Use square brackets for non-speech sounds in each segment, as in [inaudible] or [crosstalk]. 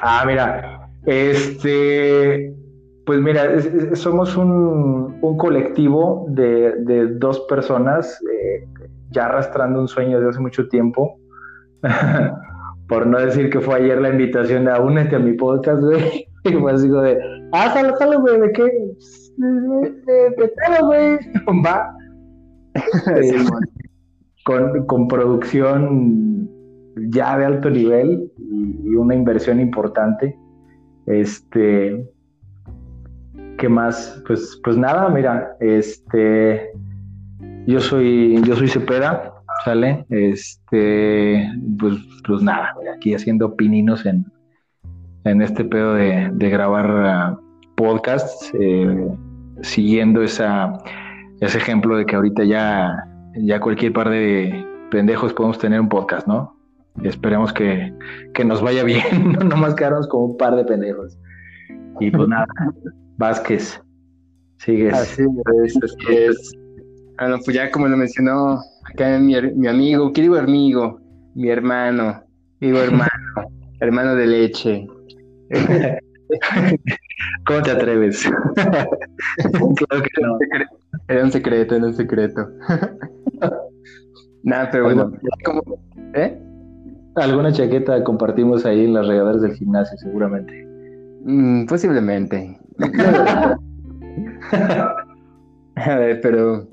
Ah, mira, este, pues mira, somos un, colectivo de, dos personas eh, ya arrastrando un sueño de hace mucho tiempo. [laughs] Por no decir que fue ayer la invitación de únete a mi podcast, güey. [laughs] Y fue así de, ah, sale, sale, güey, ¿de qué? De, de, güey. [laughs] Va. con, con producción ya de alto nivel y, una inversión importante. Este, ¿qué más? Pues, pues nada, mira, este, yo soy, yo soy Cepeda, ¿sale? Este, pues, pues nada, aquí haciendo pininos en, en este pedo de, grabar uh, podcasts, eh, siguiendo esa, ese ejemplo de que ahorita ya, ya cualquier par de pendejos podemos tener un podcast, ¿no? Esperemos que, nos vaya bien, [laughs] no más quedarnos como un par de pendejos. Y pues nada, [laughs] Vázquez, sigues. Así es, Bueno, pues ya como lo mencionó acá mi, mi amigo, ¿qué digo amigo? Mi hermano, digo hermano, [laughs] hermano de leche. ¿Cómo te atreves? claro que no. Era un secreto, era un secreto. Nada, pero bueno, ¿eh? Alguna chaqueta compartimos ahí en las regaderas del gimnasio, seguramente. Mm, posiblemente. [laughs] A ver, pero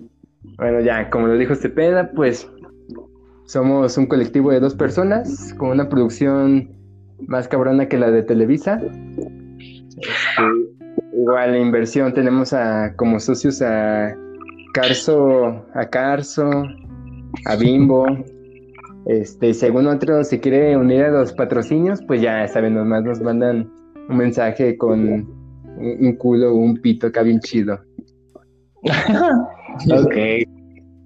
bueno, ya, como lo dijo Cepeda, pues somos un colectivo de dos personas con una producción más cabrona que la de Televisa. Este, igual la inversión tenemos a como socios a Carso, a Carso, a Bimbo, este, según otro se quiere unir a los patrocinios, pues ya saben, nomás nos mandan un mensaje con un, culo o un pito acá bien chido. [laughs] ok.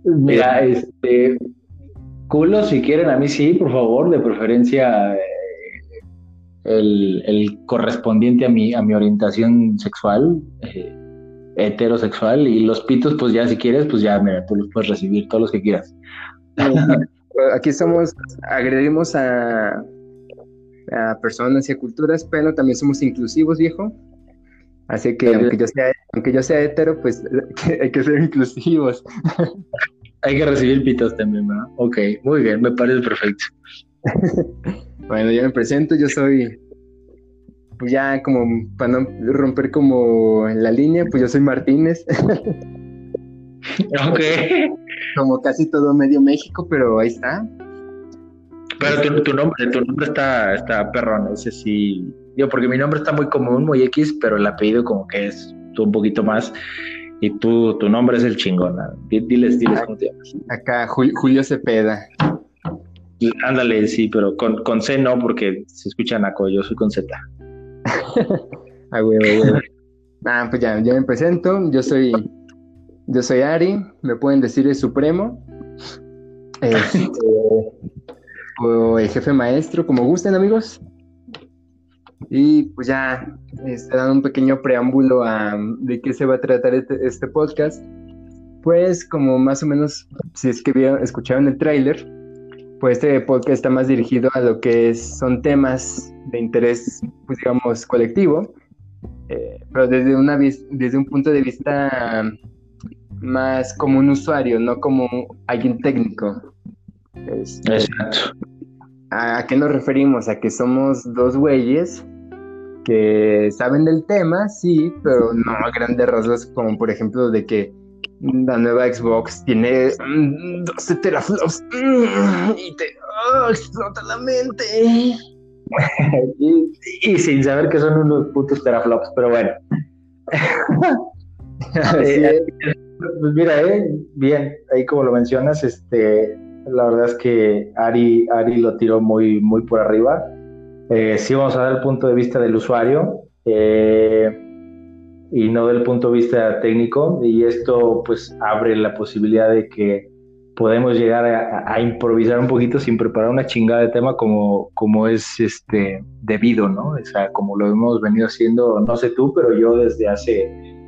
Mira, este culo si quieren, a mí sí, por favor, de preferencia eh, el, correspondiente a mi, a mi orientación sexual, eh, heterosexual, y los pitos, pues ya si quieres, pues ya, mira, tú los puedes recibir, todos los que quieras. [laughs] aquí somos, agredimos a, a personas y a culturas, pero también somos inclusivos, viejo. Así que aunque yo sea, aunque yo sea hetero, pues [laughs] hay que ser inclusivos. [laughs] hay que recibir pitos también, ¿verdad? Ok, muy bien, me parece perfecto. [laughs] bueno, yo me presento, yo soy, pues ya como, para no romper como la línea, pues yo soy Martínez. ok como casi todo medio México, pero ahí está. Pero tu, nombre, tu nombre está, está perrón, ese sí. Digo, porque mi nombre está muy común, muy X, pero el apellido como que es un poquito más. Y tú, tu nombre es el chingón. Diles, diles cómo te llamas. Acá, Julio Cepeda. Ándale, sí, pero con, con C no, porque se escucha naco, yo soy con Z. [laughs] ah, huevo, Ah, pues ya, ya me presento, yo soy yo soy Ari, me pueden decir el Supremo. Este, [laughs] o el jefe maestro, como gusten, amigos. Y pues ya este, dando un pequeño preámbulo a de qué se va a tratar este, este podcast. Pues como más o menos, si es que escucharon el tráiler, pues este podcast está más dirigido a lo que son temas de interés, pues digamos, colectivo, eh, pero desde, una, desde un punto de vista más como un usuario, no como alguien técnico. Este, Exacto. ¿A qué nos referimos? A que somos dos güeyes que saben del tema, sí, pero no a grandes rasgos, como por ejemplo de que la nueva Xbox tiene 12 mm, teraflops mm, y te oh, explota la mente. [laughs] y, sin saber que son unos putos teraflops, pero bueno. [laughs] Eh, pues mira, eh, bien, ahí como lo mencionas, este, la verdad es que Ari, Ari lo tiró muy, muy por arriba. Eh, sí vamos a dar el punto de vista del usuario eh, y no del punto de vista técnico y esto pues abre la posibilidad de que podemos llegar a, improvisar un poquito sin preparar una chingada de tema como, como es este debido, ¿no? O sea, como lo hemos venido haciendo, no sé tú, pero yo desde hace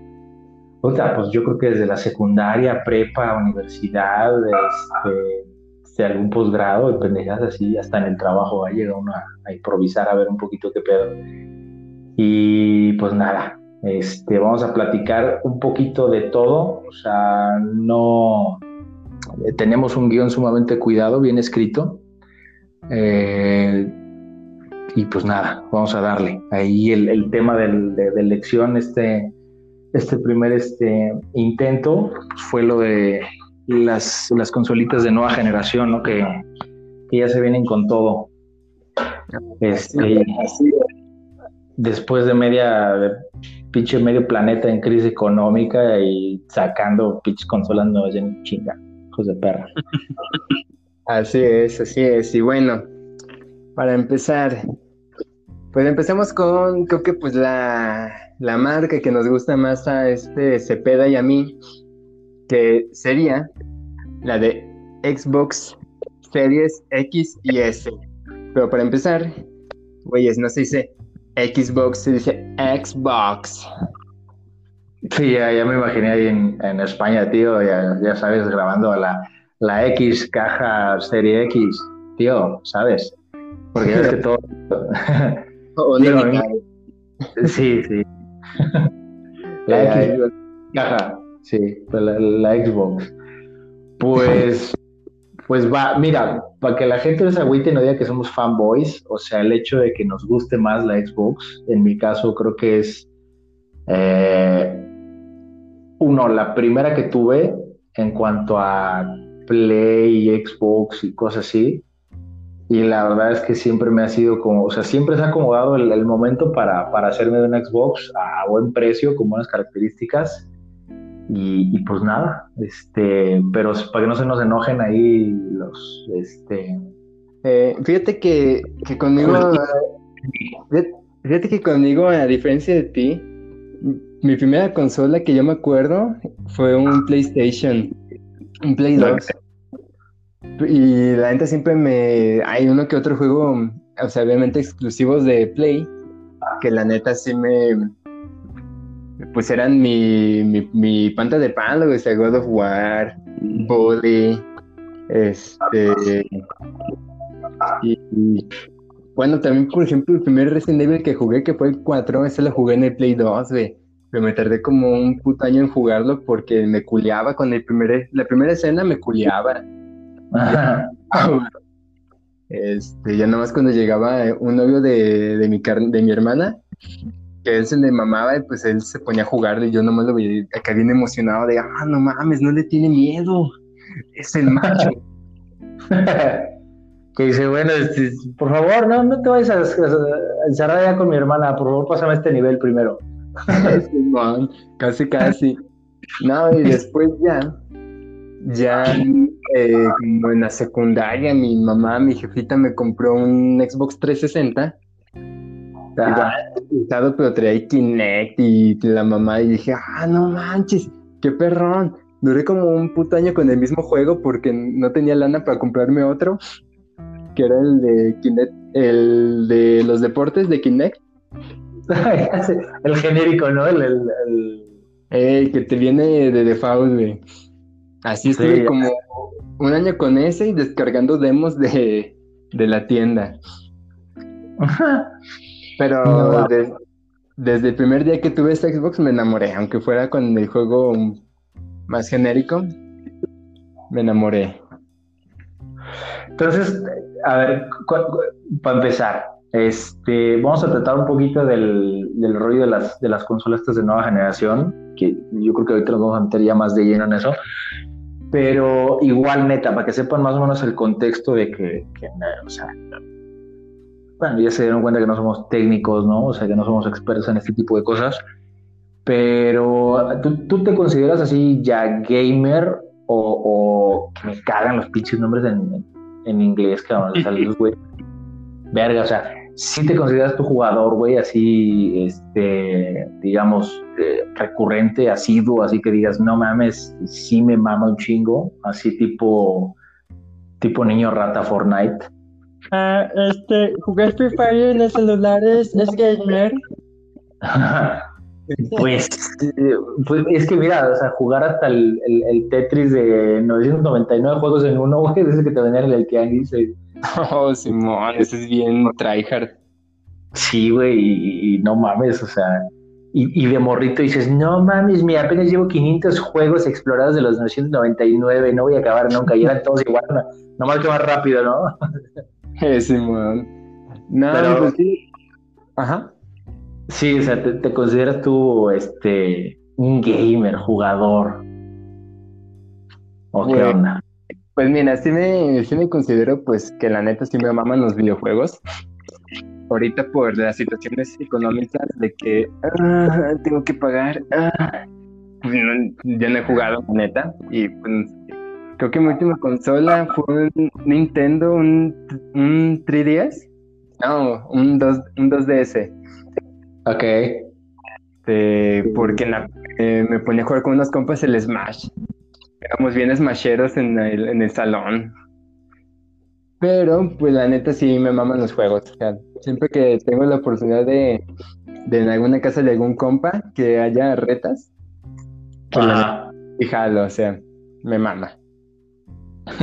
otra, pues yo creo que desde la secundaria, prepa, universidad, este, este, algún posgrado pendejas así, hasta en el trabajo va llega uno a, improvisar a ver un poquito qué pedo. Y pues nada, este, vamos a platicar un poquito de todo, o sea, no eh, tenemos un guion sumamente cuidado, bien escrito. Eh, y pues nada, vamos a darle. Ahí el, tema del, de, elección, este, este primer este, intento, fue lo de las, las consolitas de nueva generación, ¿no? Que, ya se vienen con todo. Este, después de media, de pinche medio planeta en crisis económica y sacando pinches consolas nuevas en chinga, hijos de perra. [laughs] Así es, así es. Y bueno, para empezar, pues empecemos con, creo que pues la, la marca que nos gusta más a este Cepeda y a mí, que sería la de Xbox Series X y S. Pero para empezar, güeyes, no se dice Xbox, se dice Xbox. Sí, ya, me imaginé ahí en, España, tío, ya, sabes, grabando la, la X caja Serie X, tío, ¿sabes? Porque ya es que todo... sí, sí. [laughs] La X caja, sí, la, la Xbox. Pues, [laughs] pues va, mira, para que la gente de se agüite no diga que somos fanboys, o sea, el hecho de que nos guste más la Xbox, en mi caso creo que es, eh, uno, la primera que tuve en cuanto a Play, Xbox y cosas así, y la verdad es que siempre me ha sido como, o sea, siempre se ha acomodado el, momento para, para, hacerme de una Xbox a buen precio, con buenas características. Y, pues nada, este, pero para que no se nos enojen ahí los, este... Eh, fíjate que, que conmigo, fíjate que conmigo, a diferencia de ti, mi primera consola que yo me acuerdo fue un PlayStation, un Play 2. Y la gente siempre me... Hay uno que otro juego, o sea, obviamente exclusivos de Play, que la neta sí me pues eran mi, mi, mi panta de palo, o sea, God of War, Bully, este, y, bueno, también, por ejemplo, el primer Resident Evil que jugué, que fue el 4, ese lo jugué en el Play 2, güey. Pero me tardé como un puto año en jugarlo porque me culiaba con el primer, la primera escena me culiaba. Este, ya nomás cuando llegaba un novio de, de, mi, de mi hermana, que él se le mamaba y pues él se ponía a jugar y yo nomás lo veía acá bien emocionado de, ah, no mames, no le tiene miedo, es el macho. [laughs] que dice, bueno, este, por favor, no, no te vayas a, encerrar ya con mi hermana, por favor, pásame este nivel primero. [laughs] casi, casi. No, y después ya, ya [laughs] eh, como en la secundaria, mi mamá, mi jefita me compró un Xbox 360 estaba pero traía Kinect y la mamá y dije, ah, no manches, qué perrón. Duré como un puto año con el mismo juego porque no tenía lana para comprarme otro, que era el de Kinect, el de los deportes de Kinect. [laughs] el genérico, ¿no? El, el, que te viene de default, güey. Así estuve como un año con ese y descargando demos de, de la tienda. Pero [laughs] desde el primer día que tuve esta Xbox me enamoré, aunque fuera con el juego más genérico, me enamoré. Entonces, a ver, para empezar, este, vamos a tratar un poquito del, del rollo de las, de las consolas de nueva generación, que yo creo que ahorita nos vamos a meter ya más de lleno en eso, pero igual neta, para que sepan más o menos el contexto de que, que o sea, bueno, ya se dieron cuenta que no somos técnicos, ¿no? O sea, que no somos expertos en este tipo de cosas. Pero, ¿tú, te consideras así ya gamer o, que me cagan los pinches nombres en, en inglés, a salir, [laughs] güey? Verga, o sea, si te consideras tu jugador, güey, así, este, digamos, eh, recurrente, asiduo, así que digas, no mames, sí me mama un chingo, así tipo, tipo niño rata Fortnite. Ah, este, jugar Free Fire en los celulares es gamer. [laughs] Pues, pues, es que mira, o sea, jugar hasta el, Tetris de 999 juegos en uno, güey, ese que te venían en el Tianguis. [laughs] Oh, Simón, ese es bien tryhard. Sí, güey, y, no mames, o sea, y, de morrito dices, no mames, mira, apenas llevo 500 juegos explorados de los 999, no voy a acabar nunca, y eran [laughs] todos igual, no, nomás que más rápido, ¿no? [laughs] Simón. No, Pero, pues sí. Ajá. Sí, o sea, te, consideras tú este un gamer, jugador. ¿O qué onda? Pues mira, sí me, sí me considero pues que la neta sí me maman los videojuegos. Ahorita por las situaciones económicas de que ah, tengo que pagar, ah, pues ya no he jugado, neta. Y pues creo que mi última consola fue un Nintendo, un, un 3DS. No, un, 2, un 2DS. Ok. Este, porque eh, me ponía a jugar con unos compas el Smash. Éramos bien smasheros en el, en el salón. Pero, pues la neta sí me maman los juegos. siempre que tengo la oportunidad de, de en alguna casa de algún compa que haya retas, pues o sea, me mama. [laughs]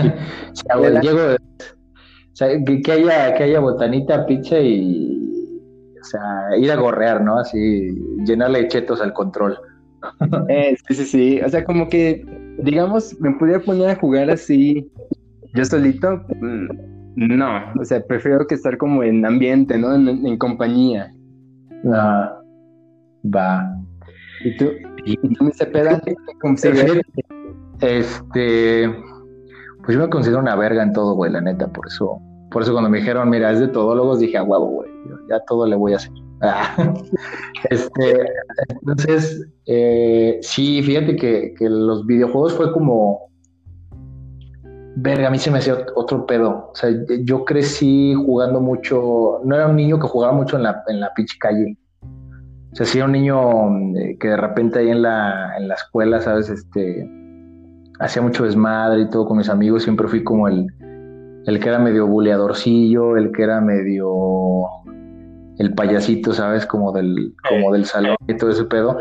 que, haya, que haya botanita, pizza y o sea, ir a gorrear, ¿no? Así, llenarle chetos al control. Eh, sí, sí, sí. O sea, como que, digamos, me pudiera poner a jugar así, yo solito, mm, no. O sea, prefiero que estar como en ambiente, ¿no? En, compañía. Ah, va. ¿Y tú? ¿Y tú me [laughs] Cepeda? Este, pues yo me considero una verga en todo, güey, la neta, por eso por eso cuando me dijeron, mira, es de todólogos, dije, a huevo, güey, ya todo le voy a hacer. [laughs] este, entonces, eh, sí, fíjate que, los videojuegos fue como, verga, a mí se me hacía otro pedo. O sea, yo crecí jugando mucho, no era un niño que jugaba mucho en la, en la pinche calle. O sea, sí era un niño eh, que de repente ahí en la, en la escuela, ¿sabes? Este, hacía mucho desmadre y todo con mis amigos, siempre fui como el el que era medio buleadorcillo, el que era medio el payasito, ¿sabes? Como del, como del salón y todo ese pedo.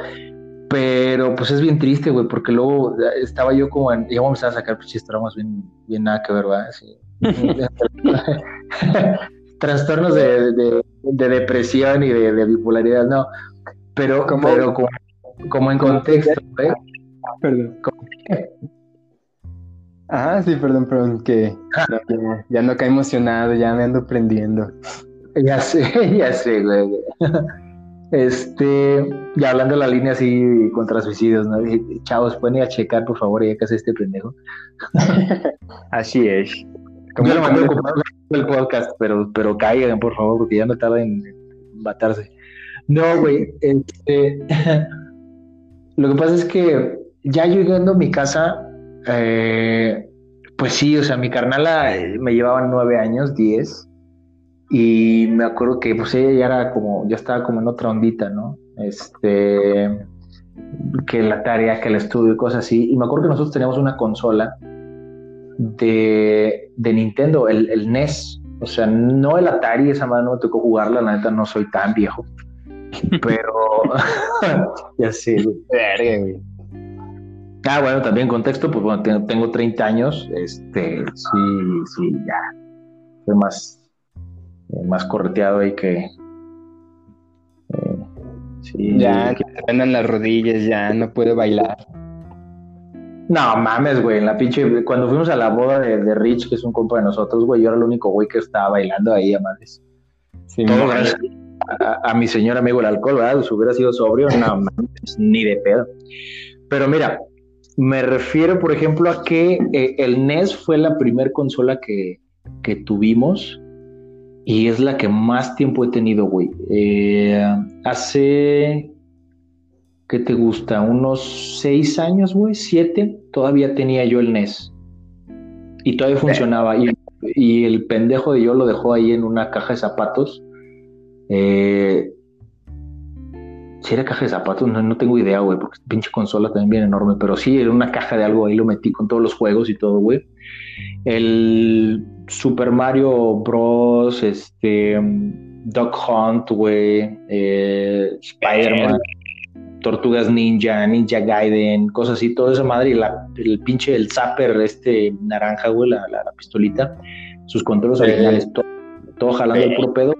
Pero pues es bien triste, güey, porque luego estaba yo como en, ya vamos a sacar pinches traumas bien, bien nada que ver, ¿verdad? Sí. [laughs] [laughs] Trastornos de, depresión y de, bipolaridad, no. Pero, como, como, en contexto, ¿eh? Perdón. Ah, sí, perdón, perdón, que [laughs] ya, no cae emocionado, ya me ando prendiendo. [laughs] Ya sé, ya sé, güey. Este, ya hablando de la línea así contra suicidios, ¿no? Chavos, pueden ir a checar, por favor, ya que hace este pendejo. [laughs] así es. Como Yo lo mandé el podcast, pero, pero caigan, por favor, porque ya no tarda en matarse. No, güey, este, [laughs] lo que pasa es que ya llegando a mi casa, eh, pues sí, o sea, mi carnala eh, me llevaba nueve años, diez, y me acuerdo que pues ella ya era como, ya estaba como en otra ondita, ¿no? Este, que la tarea, que el estudio y cosas así, y me acuerdo que nosotros teníamos una consola de, de Nintendo, el, el, NES, o sea, no el Atari, esa madre no me tocó jugarla, la neta no soy tan viejo, [laughs] pero [laughs] ya güey. Ah, bueno, también contexto, pues bueno, tengo, 30 años, este, sí, sí, ya, soy más, eh, más correteado ahí que... Eh, sí, ya, que te vendan las rodillas, ya, no puedo bailar. No mames, güey, en la pinche, cuando fuimos a la boda de, Rich, que es un compa de nosotros, güey, yo era el único güey que estaba bailando ahí, a madres. Sí, Todo gracias a, mi señor amigo el alcohol, ¿verdad? Si hubiera sido sobrio, no mames, ni de pedo. Pero mira, me refiero, por ejemplo, a que eh, el NES fue la primera consola que, tuvimos y es la que más tiempo he tenido, güey. Eh, hace, ¿qué te gusta? Unos seis años, güey, siete, todavía tenía yo el NES y todavía funcionaba. Y, y, el pendejo de yo lo dejó ahí en una caja de zapatos. Eh, si era caja de zapatos, no, tengo idea, güey, porque pinche consola también viene enorme, pero sí, era una caja de algo, ahí lo metí con todos los juegos y todo, güey. El Super Mario Bros, este, Duck Hunt, güey, eh, Spider-Man, Tortugas Ninja, Ninja Gaiden, cosas así, todo esa madre, y la, el pinche, el zapper, este naranja, güey, la, la, pistolita, sus controles originales, todo, jalando el puro pedo.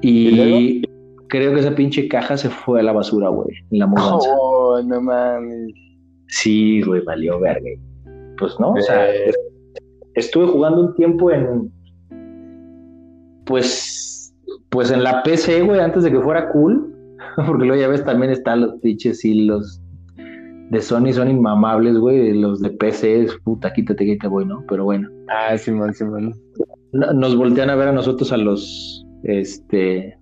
Y, creo que esa pinche caja se fue a la basura, güey, en la mudanza. Oh, no mames. Sí, güey, valió verga. Pues no, o sea, estuve jugando un tiempo en, pues, pues en la PC, güey, antes de que fuera cool [laughs] Porque luego ya ves, también están los pinches y los de Sony son inmamables, güey. Los de PC, puta, quítate que te voy, ¿no? Pero bueno. Ah, sí, sí, Simón. Nos voltean a ver a nosotros a los, este,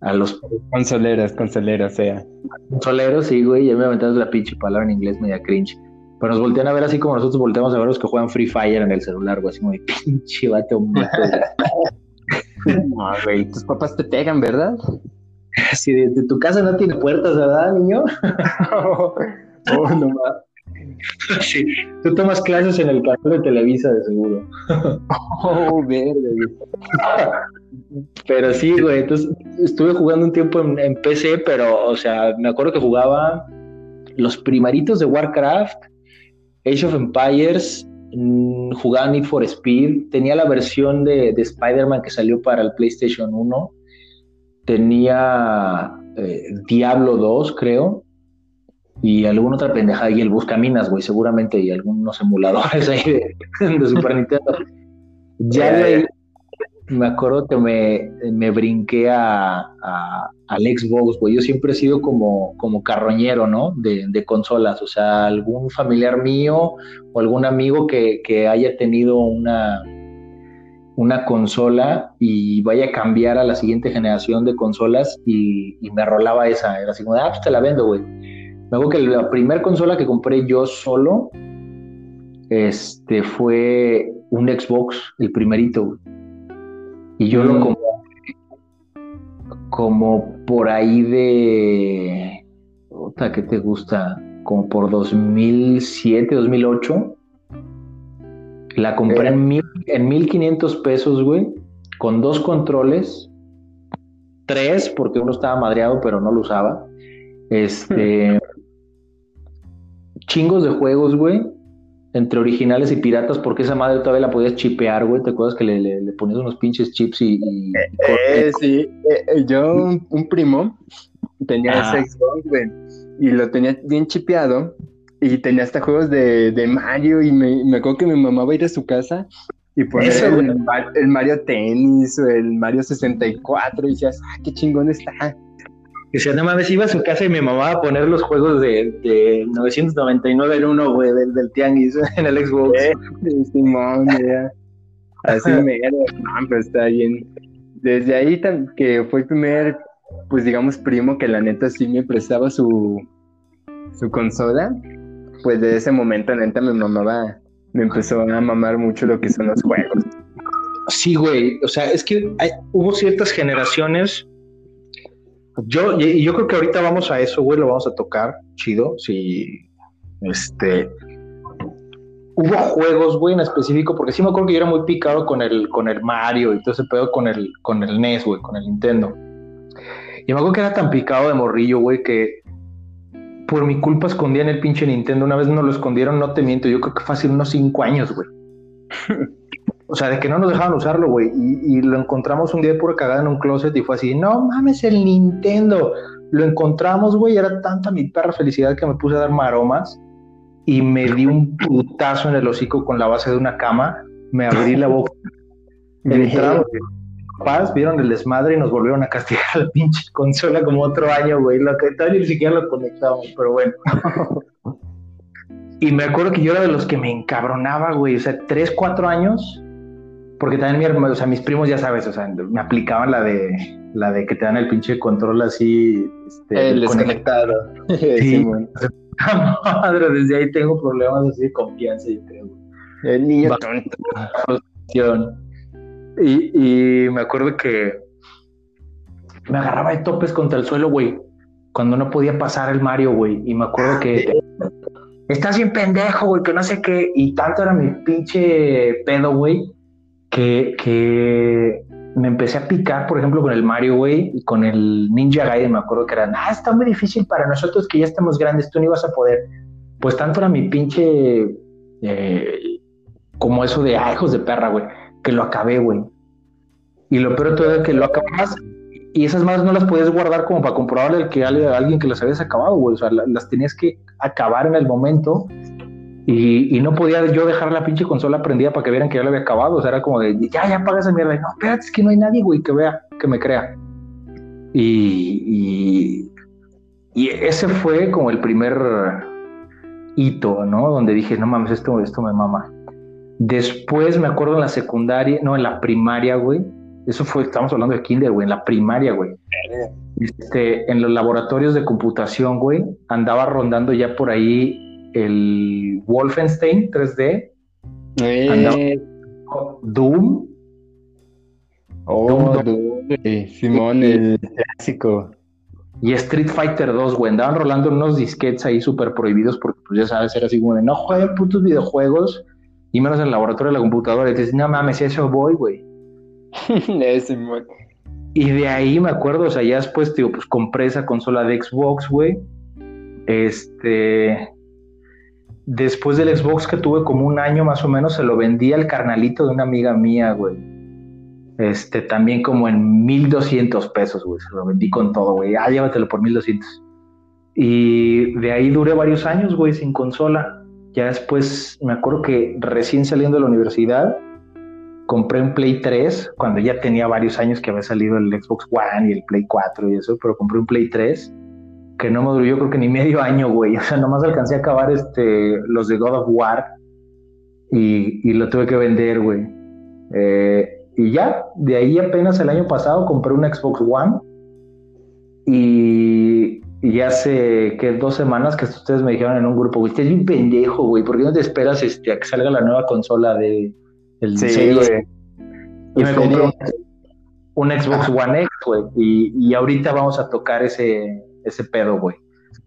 a los consoleros, consoleros, sea. Consoleros, sí, güey. Ya me aventaste la pinche palabra en inglés media cringe. Pero nos voltean a ver así como nosotros volteamos a ver los que juegan Free Fire en el celular, güey. Así como, pinche vato. [laughs] no, güey, tus papás te pegan, ¿verdad? Si de, tu casa no tiene puertas, ¿verdad, niño? [laughs] oh, no Sí, tú tomas clases en el canal de Televisa, de seguro. [laughs] oh, verde. Pero sí, güey, entonces estuve jugando un tiempo en, PC, pero, o sea, me acuerdo que jugaba los primaritos de Warcraft, Age of Empires, mm, jugaba Need for Speed, tenía la versión de, de Spider-Man que salió para el PlayStation 1 tenía eh, Diablo 2, creo, y alguna otra pendejada, y el Buscaminas, güey, seguramente, y algunos emuladores ahí de, [laughs] Super Nintendo. Ya me acuerdo que me, me brinqué a, al Xbox, güey. Yo siempre he sido como, como carroñero, ¿no? De, de, consolas. O sea, algún familiar mío o algún amigo que, que haya tenido una, una consola y vaya a cambiar a la siguiente generación de consolas y, me rolaba esa. Era así como, ah, pues te la vendo, güey. Acuerdo que la primera consola que compré yo solo este, fue un Xbox, el primerito, Y yo lo mm. compré como por ahí de. ¿Qué te gusta? Como por 2007, 2008. La compré en, mil, en 1500 pesos, güey, con dos controles, tres, porque uno estaba madreado, pero no lo usaba. Este. chingos de juegos, güey, entre originales y piratas, porque esa madre todavía la podías chipear, güey. ¿Te acuerdas que le, ponías unos pinches chips y. Eh, sí, eh, yo, un, primo, tenía ese Xbox, güey, y lo tenía bien chipeado y tenía hasta juegos de, de Mario y me, me, acuerdo que mi mamá va a ir a su casa y poner el, Mario Tennis o el Mario 64 y decías, ah, qué chingón está. Decía, no mames, iba a su casa y mi mamá a poner los juegos de, de 999 en uno, güey, del, del Tianguis [laughs] en el Xbox. Eh, Simón, Así me no, pero está bien. Desde ahí que fue el primer, pues digamos, primo que la neta sí me prestaba su, su consola pues de ese momento neta me mamaba, me empezó a mamar mucho lo que son los juegos. Sí, güey, o sea, es que hubo ciertas generaciones. Yo, yo creo que ahorita vamos a eso, güey, lo vamos a tocar, chido, sí, este, hubo juegos, güey, en específico, porque sí me acuerdo que yo era muy picado con el, con el Mario y todo ese pedo con el, con el NES, güey, con el Nintendo. Y me acuerdo que era tan picado de morrillo, güey, que por mi culpa escondían el pinche Nintendo. Una vez nos lo escondieron, no te miento, yo creo que hace unos cinco años, güey. [laughs] o sea, de que no nos dejaban usarlo, güey. Y, lo encontramos un día pura cagada en un closet y fue así, no mames, el Nintendo. Lo encontramos, güey, era tanta mi perra felicidad que me puse a dar maromas y me di un putazo en el hocico con la base de una cama. Me abrí la boca. [laughs] Entramos, papás vieron el desmadre y nos volvieron a castigar la pinche consola como otro año, güey. Lo que todavía ni siquiera lo conectamos, pero bueno. [laughs] y me acuerdo que yo era de los que me encabronaba, güey. O sea, tres, cuatro años. Porque también mi hermano, o sea, mis primos ya sabes, o sea, me aplicaban la de la de que te dan el pinche control así. Este, el desconectado. [laughs] Sí, [laughs] madre, desde ahí tengo problemas así de confianza, yo creo. El niño tonto. Y, me acuerdo que me agarraba de topes contra el suelo, güey, cuando no podía pasar el Mario, güey. Y me acuerdo que estás bien pendejo, güey, que no sé qué. Y tanto era mi pinche pedo, güey, que, que me empecé a picar, por ejemplo, con el Mario, güey, y con el Ninja Gaiden, me acuerdo que eran, ah, está muy difícil para nosotros que ya estamos grandes, tú no ibas a poder. Pues tanto era mi pinche, eh, como eso de, ah, hijos de perra, güey, que lo acabé, güey. Y lo peor de todo es que lo acabas y esas madres no las podías guardar como para comprobarle que a alguien que las habías acabado, güey. O sea, las tenías que acabar en el momento y, no podía yo dejar la pinche consola prendida para que vieran que ya la había acabado. O sea, era como de, ya, ya apaga esa mierda. Y, no, espérate, es que no hay nadie, güey, que vea, que me crea. Y, y, ese fue como el primer hito, ¿no? Donde dije, no mames, esto, esto me mama. Después me acuerdo en la secundaria, no, en la primaria, güey eso fue, estamos hablando de kinder, güey, en la primaria, güey. Este, en los laboratorios de computación, güey, andaba rondando ya por ahí el Wolfenstein 3D. Eh. Doom. Oh, Doom, Simón, el clásico. Y Street Fighter 2, güey, andaban rolando unos disquets ahí súper prohibidos porque, pues ya sabes, era así como de no jueguen putos videojuegos y menos en el laboratorio de la computadora. Y dices, no mames, eso voy, güey. [laughs] y de ahí me acuerdo, o sea, ya después, tío, pues compré esa consola de Xbox, güey. Este. Después del Xbox que tuve como un año más o menos, se lo vendí al carnalito de una amiga mía, güey. Este, también como en 1200 pesos, güey. Se lo vendí con todo, güey. Ah, llévatelo por 1200. Y de ahí duré varios años, güey, sin consola. Ya después me acuerdo que recién saliendo de la universidad, compré un Play 3 cuando ya tenía varios años que había salido el Xbox One y el Play 4 y eso, pero compré un Play 3 que no me duró yo creo que ni medio año, güey. O sea, nomás alcancé a acabar este, los de God of War y, y lo tuve que vender, güey. Eh, y ya, de ahí apenas el año pasado compré un Xbox One y, y hace que dos semanas que ustedes me dijeron en un grupo, güey, es un pendejo, güey, ¿por qué no te esperas este, a que salga la nueva consola de, sí, güey. Y me compré un, Xbox One X, güey. Y, y, ahorita vamos a tocar ese, ese pedo, güey.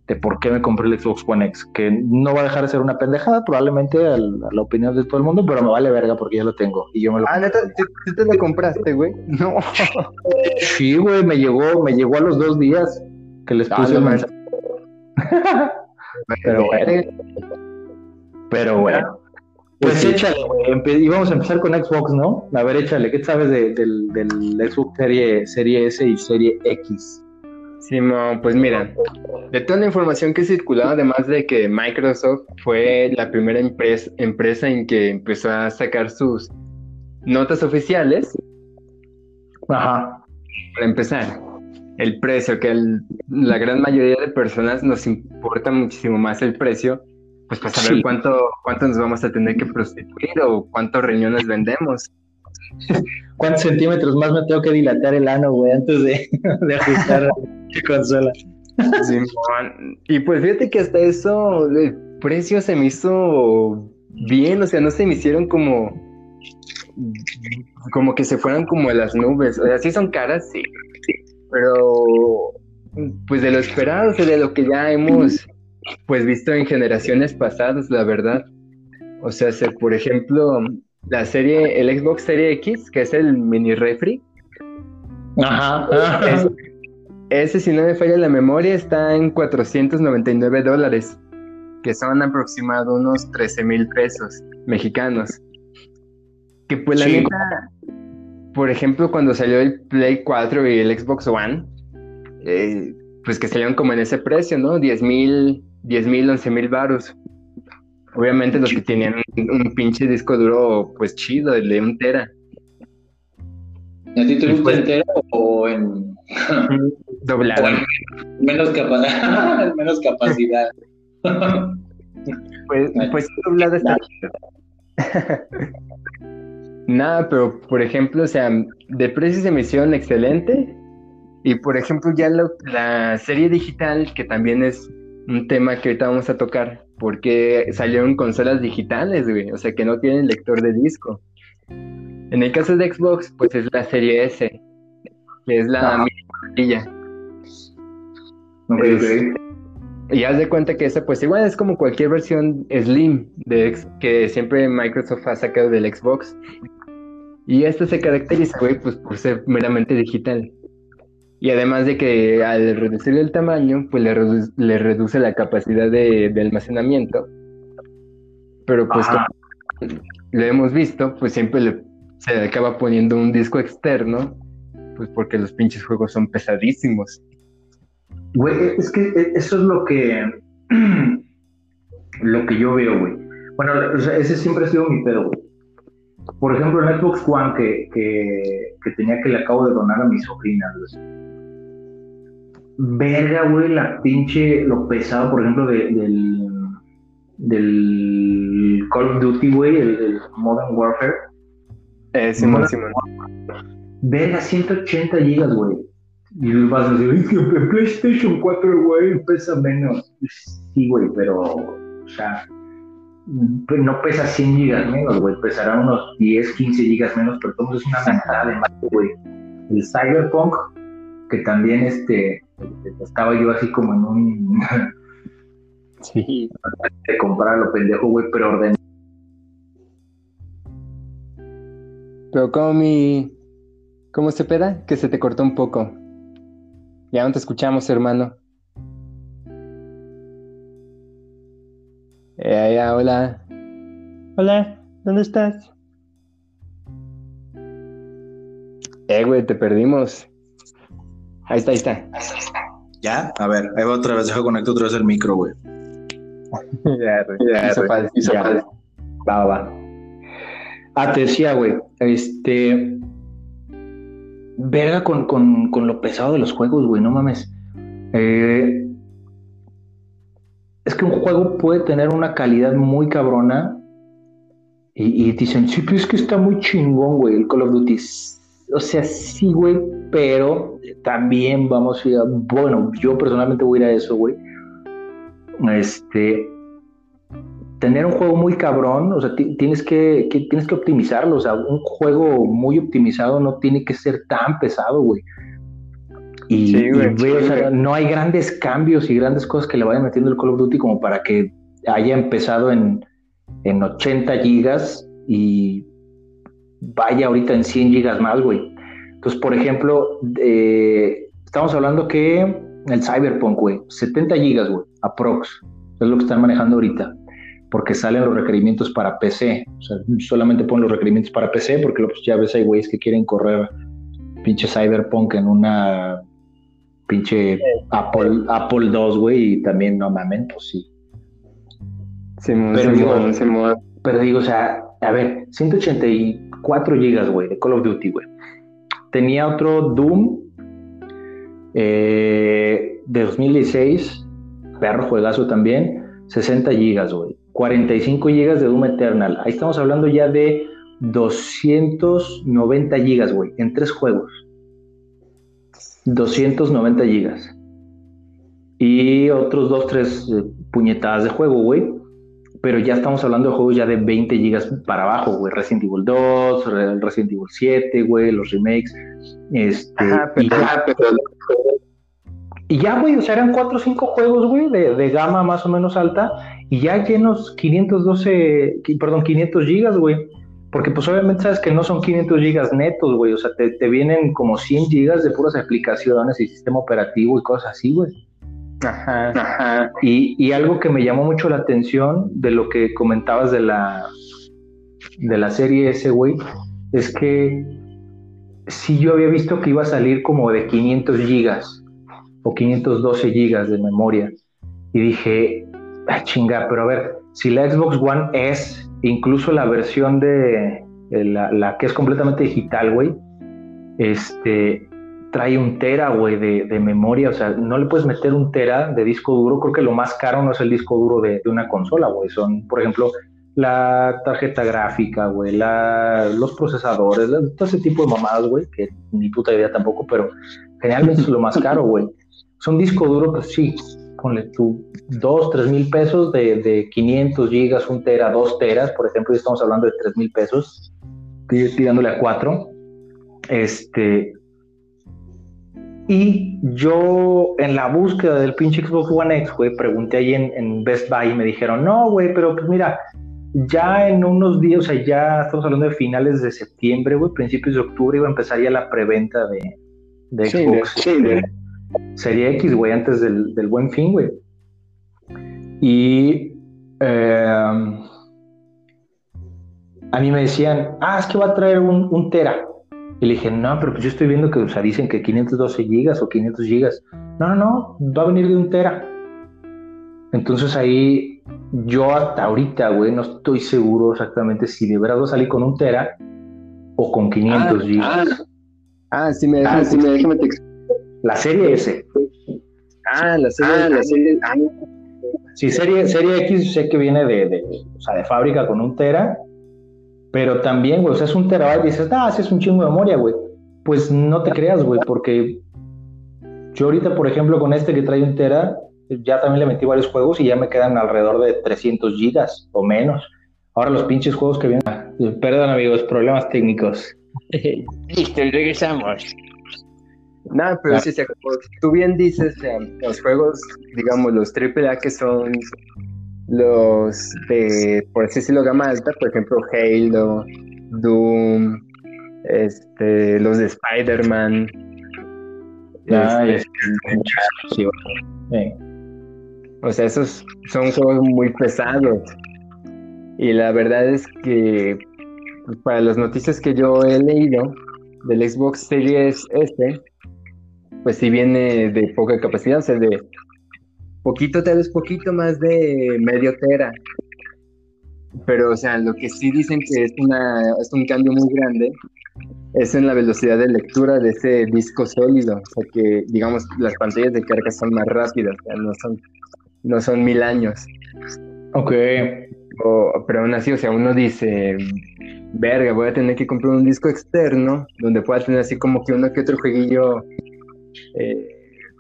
De por qué me compré el Xbox One X. Que no va a dejar de ser una pendejada, probablemente a la, opinión de todo el mundo, pero me vale verga porque ya lo tengo. Y yo me lo Ah, neta, ¿tú, te lo compraste, güey? [laughs] No. Sí, güey, me llegó, me llegó a los dos días que les puse ah, [laughs] pero bueno. Pero bueno. Pues échale, güey. Y vamos a empezar con Xbox, ¿no? A ver, échale. ¿Qué sabes del, Xbox serie, serie S y Serie X? Simón, pues mira, de toda la información que circulaba, además de que Microsoft fue la primera empresa, empresa en que empezó a sacar sus notas oficiales. Ajá. Para empezar, el precio, que la gran mayoría de personas nos importa muchísimo más el precio pues para saber cuánto, cuánto nos vamos a tener que prostituir o cuántos riñones vendemos. ¿Cuántos centímetros más me tengo que dilatar el ano, güey, antes de, [laughs] ajustar [laughs] la consola? y pues fíjate que hasta eso el precio se me hizo bien, o sea, no se me hicieron como como que se fueran como de las nubes, o sea, sí son caras, sí, pero pues de lo esperado, o sea, de lo que ya hemos pues visto en generaciones pasadas, la verdad. O sea, por ejemplo, la serie, el Xbox Serie X, que es el mini refri. Ajá. ese, si no me falla la memoria, está en 499 dólares, que son aproximadamente unos 13 mil pesos mexicanos. Que pues la neta, por ejemplo, cuando salió el Play 4 y el Xbox One, eh, pues que salieron como en ese precio, ¿no? 10 mil 10 mil, 11 mil baros. Obviamente los que tenían un, pinche disco duro, pues chido, el de un tera. ¿A ti te gusta entera o en [laughs] doblado? menos, capacidad, [laughs] menos capacidad. pues, pues doblado está Nada, pero por ejemplo, o sea, de precios de emisión excelente. Y por ejemplo, ya la serie digital, que también es un tema que ahorita vamos a tocar, porque salieron consolas digitales, güey, o sea, que no tienen lector de disco. En el caso de Xbox, pues es la serie S, que es la maravilla. Y haz de cuenta que esa, pues igual es como cualquier versión Slim de que siempre Microsoft ha sacado del Xbox. Y esto se caracteriza, güey, pues por ser meramente digital. Y además de que al reducir el tamaño, pues le, reduce la capacidad de, almacenamiento. Pero pues como lo hemos visto, pues siempre se acaba poniendo un disco externo, pues porque los pinches juegos son pesadísimos. Güey, es que eso es lo que [clears throat] lo que yo veo, güey. Bueno, ese siempre ha sido mi pedo, güey. Por ejemplo, en Xbox One que, que, tenía que le acabo de donar a mi sobrina, güey verga, güey, la pinche, lo pesado, por ejemplo, del, del Call of Duty, güey, el, Modern Warfare. Eh, Simón, Verga, 180 gigas, güey. Y vas a decir, que PlayStation 4, güey, pesa menos. Sí, güey, pero, o sea, pues no pesa 100 gigas menos, güey, pesará unos 10, 15 gigas menos, pero todo es una mentada de más, güey. El Cyberpunk, que también este, estaba yo así como en un. [laughs] sí. De comprar lo pendejo, güey, pero ordené. Pero como mi. ¿Cómo se peda? Que se te cortó un poco. Ya no te escuchamos, hermano. Eh, ya, hola. Hola, ¿dónde estás? Eh, güey, te perdimos. Ahí está, ahí está. ¿Ya? A ver, ahí va otra vez, dejo conectar otra vez el micro, güey. [laughs] ya, ya, hizo falta, hizo falta. Va, va. Ah, te decía, güey, este... Verga con, con, con lo pesado de los juegos, güey, no mames. Eh, es que un juego puede tener una calidad muy cabrona y, y dicen, sí, pero es que está muy chingón, güey, el Call of Duty. O sea, sí, güey, pero también vamos a ir bueno, yo personalmente voy a ir a eso, güey. Este, tener un juego muy cabrón, o sea, tienes que, tienes que optimizarlo, o sea, un juego muy optimizado no tiene que ser tan pesado, güey. Y, o sea, no hay grandes cambios y grandes cosas que le vayan metiendo el Call of Duty como para que haya empezado en, en 80 gigas y vaya ahorita en 100 gigas más, güey. Entonces, por ejemplo, eh, estamos hablando que el Cyberpunk, güey, 70 gigas, güey, aprox, es lo que están manejando ahorita, porque salen los requerimientos para PC. O sea, solamente ponen los requerimientos para PC, porque pues, ya ves, hay güeyes que quieren correr pinche Cyberpunk en una pinche Apple, Apple 2, güey, y también no mames, pues sí. pero, digo, pero digo, o sea, a ver, 184 gigas, güey, de Call of Duty, güey tenía otro Doom eh, de 2016, perro juegazo también, 60 gigas, güey. 45 gigas de Doom Eternal. Ahí estamos hablando ya de 290 gigas, güey, en tres juegos. 290 gigas. Y otros dos, tres eh, puñetadas de juego, güey pero ya estamos hablando de juegos ya de 20 gigas para abajo, güey. Resident Evil 2, Resident Evil 7, güey, los remakes. Este, y, ya, y ya, güey, o sea, eran 4 o 5 juegos, güey, de, de, gama más o menos alta, y ya llenos 512, perdón, 500 gigas, güey. Porque pues obviamente sabes que no son 500 gigas netos, güey, o sea, te, te vienen como 100 gigas de puras aplicaciones y sistema operativo y cosas así, güey. Ajá. Ajá. Y, algo que me llamó mucho la atención de lo que comentabas de la, de la serie ese, güey, es que sí yo había visto que iba a salir como de 500 gigas o 512 gigas de memoria. Y dije, ah, chinga, pero a ver, si la Xbox One es incluso la versión de, la, la, que es completamente digital, güey, este, trae un tera, güey, de, memoria. O sea, no le puedes meter un tera de disco duro. Creo que lo más caro no es el disco duro de, una consola, güey. Son, por ejemplo, la tarjeta gráfica, güey, los procesadores, todo ese tipo de mamadas, güey, que ni puta idea tampoco, pero generalmente es lo más caro, güey. Son disco duro, pues sí, ponle tú dos, tres mil pesos de, de 500 gigas, un tera, dos teras, por ejemplo, estamos hablando de tres mil pesos, tirándole a cuatro. Este, y yo en la búsqueda del pinche Xbox One X, güey, pregunté ahí en, Best Buy y me dijeron, no, güey, pero pues mira, ya en unos días, o sea, ya estamos hablando de finales de septiembre, güey, principios de octubre iba a empezar ya la preventa de, de Xbox. Sí, de, Serie X, güey, antes del, del, buen fin, güey. Y eh, a mí me decían, ah, es que va a traer un, un tera. Y le dije, no, pero pues yo estoy viendo que o sea, dicen que 512 gigas o 500 gigas. No, no, no, va a venir de un tera. Entonces ahí yo hasta ahorita, güey, no estoy seguro exactamente si de verdad salir con un tera o con 500 ah, gigas. Ah, ah, sí me deja, ah, sí me deja La serie S. Ah, la serie, ah, la serie. Ah. Sí, serie, serie X sé que viene de, de, o sea, de fábrica con un tera pero también, güey, o sea, es un terabyte y dices, ah, sí es un chingo de memoria, güey. Pues no te creas, güey, porque yo ahorita, por ejemplo, con este que trae un tera, ya también le metí varios juegos y ya me quedan alrededor de 300 gigas o menos. Ahora los pinches juegos que vienen. Perdón, amigos, problemas técnicos. [laughs] Listo, regresamos. No, pero sí, como tú bien dices, los juegos, digamos, los AAA que son los de, por así decirlo, gama alta, por ejemplo, Halo, Doom, este, los de Spider-Man. Ah, este, O sea, esos son juegos muy pesados. Y la verdad es que pues, para las noticias que yo he leído del Xbox Series S, pues sí viene de poca capacidad, o sea, de poquito, tal vez poquito más de medio tera. Pero, o sea, lo que sí dicen que es, una, es un cambio muy grande es en la velocidad de lectura de ese disco sólido. O sea, que, digamos, las pantallas de carga son más rápidas, o sea, no son, no son mil años. Ok. pero aún así, o sea, uno dice, verga, voy a tener que comprar un disco externo donde pueda tener así como que uno que otro jueguillo. Eh,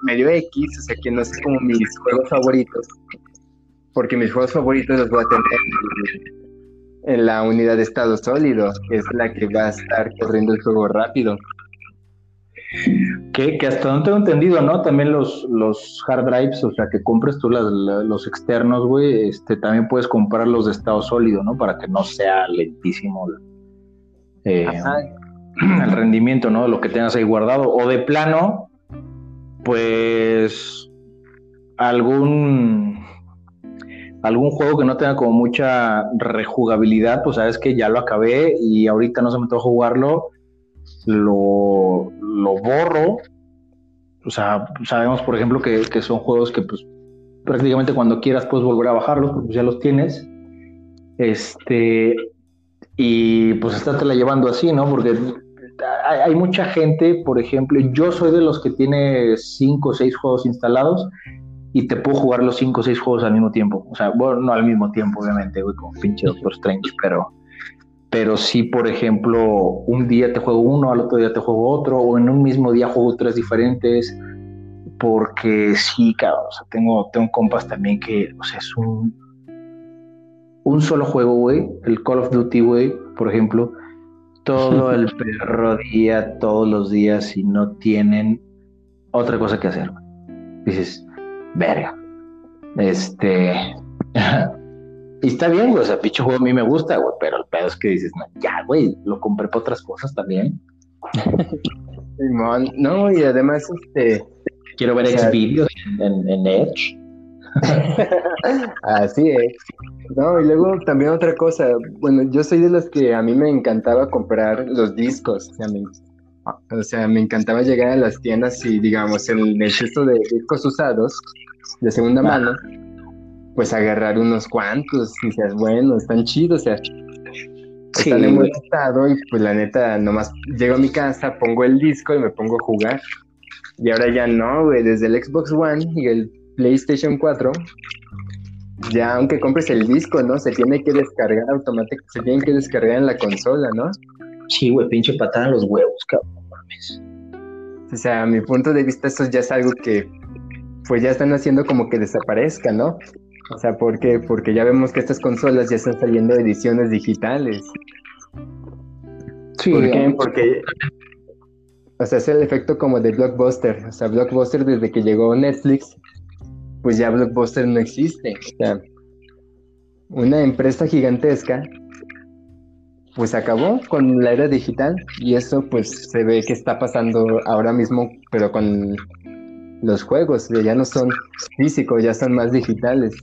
medio X, o sea, que no es como mis juegos favoritos, porque mis juegos favoritos los voy a tener en la unidad de estado sólido, que es la que va a estar corriendo el juego rápido. Que, que hasta donde tengo entendido, ¿no? También los, los hard drives, o sea, que compres tú los externos, güey, este, también puedes comprar los de estado sólido, ¿no? Para que no sea lentísimo el, eh, [clears throat] el rendimiento, ¿no? De lo que tengas ahí guardado. O de plano, pues algún algún juego que no tenga como mucha rejugabilidad, pues sabes que ya lo acabé y ahorita no se me toca jugarlo, lo, lo borro. O sea, sabemos, por ejemplo, que, que, son juegos que pues prácticamente cuando quieras puedes volver a bajarlos, porque ya los tienes. Este, y pues la llevando así, ¿no? Porque hay, mucha gente, por ejemplo, yo soy de los que tiene cinco o seis juegos instalados y te puedo jugar los cinco o seis juegos al mismo tiempo. O sea, bueno, no al mismo tiempo, obviamente, güey, como pinche Doctor Strange, pero, pero sí, por ejemplo, un día te juego uno, al otro día te juego otro, o en un mismo día juego tres diferentes, porque sí, cabrón, o sea, tengo, tengo compas también que, o sea, es un, un solo juego, güey, el Call of Duty, güey, por ejemplo, todo el [laughs] perro día, todos los días y no tienen otra cosa que hacer. Dices, verga. Este. [laughs] y está bien, güey. O sea, pinche juego a mí me gusta, güey. Pero el pedo es que dices, no, ya, güey, lo compré para otras cosas también. [laughs] no, y además, este. Quiero ver Xvideos en, en Edge. [laughs] Así es. No, y luego también otra cosa, bueno, yo soy de los que a mí me encantaba comprar los discos, o sea, me, encantaba llegar a las tiendas y, digamos, el exceso de discos usados, de segunda mano, pues agarrar unos cuantos, y dices, bueno, están chidos, o sea, están en buen estado y pues la neta, nomás llego a mi casa, pongo el disco y me pongo a jugar. Y ahora ya no, güey, desde el Xbox One y el PlayStation 4, ya aunque compres el disco, ¿no? Se tiene que descargar automáticamente, se tiene que descargar en la consola, ¿no? Sí, güey, pinche patada en los huevos, cabrón, mames. O sea, a mi punto de vista, eso ya es algo que, pues ya están haciendo como que desaparezca, ¿no? O sea, ¿por qué? Porque ya vemos que estas consolas ya están saliendo ediciones digitales. Sí, ¿Por qué? Porque, o sea, es el efecto como de Blockbuster. O sea, Blockbuster desde que llegó Netflix, pues ya Blockbuster no existe. O sea, una empresa gigantesca, pues acabó con la era digital y eso pues se ve que está pasando ahora mismo, pero con los juegos, ya no son físicos, ya son más digitales.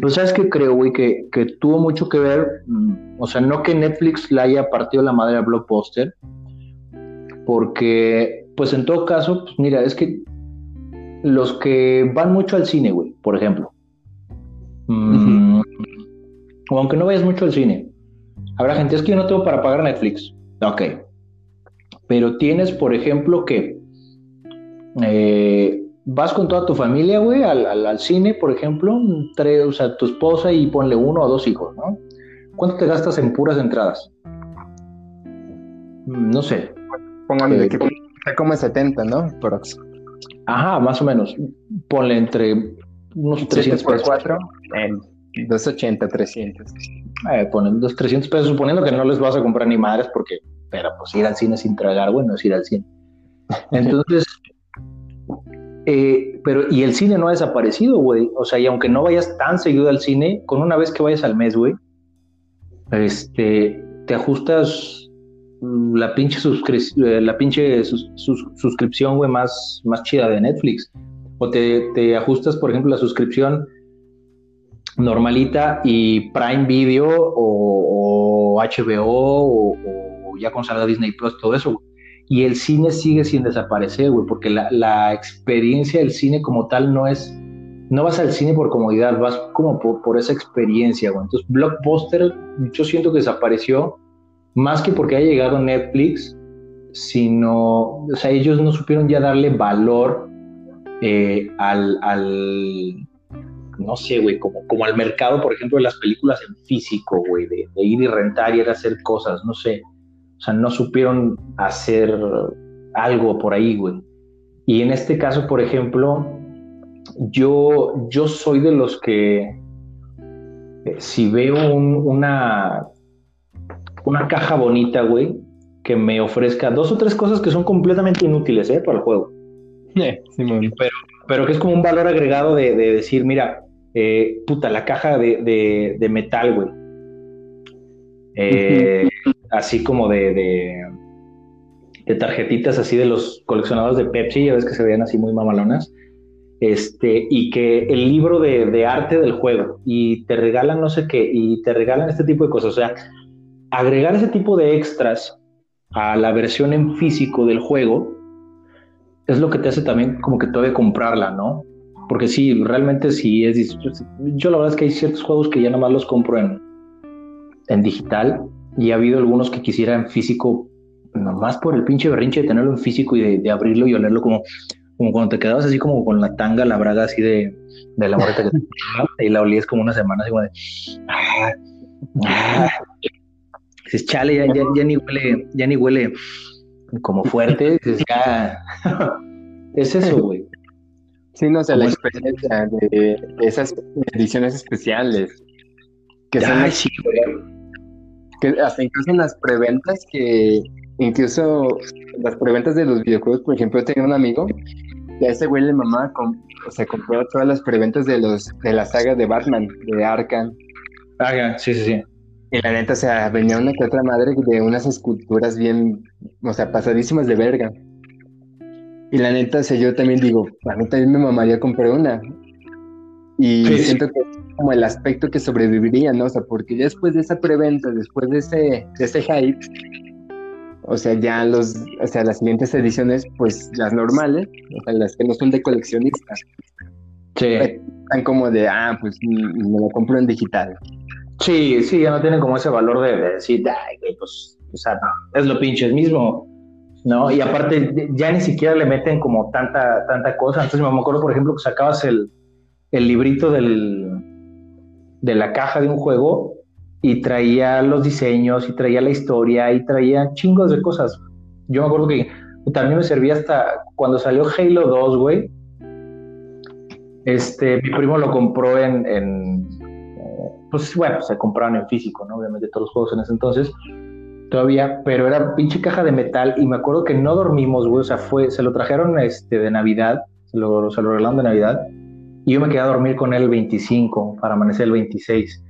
Pues sabes que creo, güey, que, que, tuvo mucho que ver, mm, o sea, no que Netflix le haya partido la madre a Blockbuster, porque, pues en todo caso, pues mira, es que los que van mucho al cine, güey, por ejemplo, mm, o aunque no vayas mucho al cine, habrá gente, es que yo no tengo para pagar Netflix, ok, pero tienes, por ejemplo, que eh, vas con toda tu familia, güey, al, cine, por ejemplo, tres, o sea, tu esposa y ponle uno o dos hijos, ¿no? ¿Cuánto te gastas en puras entradas? Mm, no sé. Póngale eh, que está como 70, ¿no? Ajá, más o menos. Ponle entre unos 300 por 4, en 280, 300. Eh, ponen dos 300 pesos, suponiendo que no les vas a comprar ni madres, porque, pero pues ir al cine sin tragar, bueno, es ir al cine. [laughs] Entonces, eh, pero, y el cine no ha desaparecido, güey. O sea, y aunque no vayas tan seguido al cine, con una vez que vayas al mes, güey, este, te ajustas la pinche, eh, la pinche suscripción, güey, más, más chida de Netflix. O te, ajustas, por ejemplo, la suscripción normalita y Prime Video o, HBO o, o, ya con salga Disney Plus, todo eso, güey y el cine sigue sin desaparecer, güey, porque la, experiencia del cine como tal no es, no vas al cine por comodidad, vas como por, esa experiencia, güey. Entonces, Blockbuster, yo siento que desapareció más que porque haya llegado Netflix, sino, o sea, ellos no supieron ya darle valor eh, al, no sé, güey, como, como al mercado, por ejemplo, de las películas en físico, güey, de, ir y rentar y hacer cosas, no sé. O sea, no supieron hacer algo por ahí, güey. Y en este caso, por ejemplo, yo, yo soy de los que eh, si veo una, una caja bonita, güey, que me ofrezca dos o tres cosas que son completamente inútiles, ¿eh? Para el juego. [laughs] Eh, pero, pero que es como un valor agregado de, decir, mira, eh, puta, la caja de, de metal, güey. Eh, así como de, de, tarjetitas así de los coleccionadores de Pepsi, ya ves que se veían así muy mamalonas, este, y que el libro de, arte del juego, y te regalan no sé qué, y te regalan este tipo de cosas, o sea, agregar ese tipo de extras a la versión en físico del juego es lo que te hace también como que todavía comprarla, ¿no? Porque sí, realmente sí es... Yo la verdad es que hay ciertos juegos que ya nada más los compro en, en digital y ha habido algunos que quisiera en físico, nomás por el pinche berrinche de tenerlo en físico y de, abrirlo y olerlo como, como cuando te quedabas así como con la tanga, la braga así de, de la moreta que [laughs] y la olías como una semana así como de ah, ah". dices, chale, ya, ya, ni huele, ya ni huele como fuerte, dices, ya [laughs] es eso, güey. Sí, no sé, la experiencia de, esas ediciones especiales. Que son sí, güey que hasta incluso en las preventas que incluso las preventas de los videojuegos, por ejemplo, tenía un amigo que a ese güey le mamá o sea, compró todas las preventas de los de la saga de Batman, de Arkham. Ah, sí, sí, sí. Y la neta, o sea, venía una que otra madre de unas esculturas bien, o sea, pasadísimas de verga. Y la neta, o sea, yo también digo, a mí también me mamaría comprar una. Y siento que como el aspecto que sobreviviría, ¿no? O sea, porque después de esa preventa, después de ese, de ese hype, o sea, ya los, o sea, las siguientes ediciones, pues las normales, o sea, las que no son de coleccionistas, sí. están como de, ah, pues me lo compro en digital. Sí, sí, ya no tienen como ese valor de, decir, ay, pues, o sea, no, es lo pinche mismo, ¿no? Y aparte, ya ni siquiera le meten como tanta, tanta cosa. Entonces, me acuerdo, por ejemplo, que sacabas el, el librito del, de la caja de un juego y traía los diseños y traía la historia y traía chingos de cosas. Yo me acuerdo que también me servía hasta cuando salió Halo 2, güey. Este, mi primo lo compró en, en pues bueno, se compraron en físico, ¿no? Obviamente todos los juegos en ese entonces, todavía, pero era pinche caja de metal y me acuerdo que no dormimos, güey, o sea, fue, se lo trajeron este, de Navidad, se lo, se lo regalaron de Navidad y yo me quedé a dormir con él el 25 para amanecer el 26.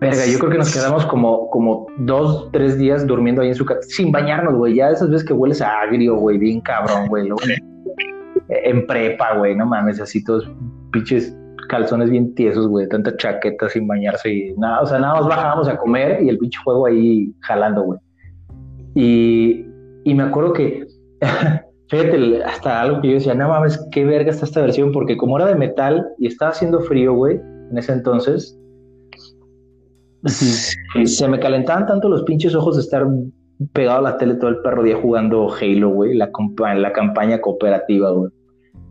Verga, yo creo que nos quedamos como, como dos, tres días durmiendo ahí en su casa, sin bañarnos, güey. Ya esas veces que hueles a agrio, güey, bien cabrón, güey. En prepa, güey, no mames, así todos pinches calzones bien tiesos, güey, tanta chaqueta sin bañarse y nada, o sea, nada más bajábamos a comer y el pinche juego ahí jalando, güey. Y, y me acuerdo que, [laughs] fíjate, hasta algo que yo decía, no mames, qué verga está esta versión, porque como era de metal y estaba haciendo frío, güey, en ese entonces, se me calentaban tanto los pinches ojos de estar pegado a la tele todo el perro día jugando Halo, güey, la, la campaña cooperativa, güey.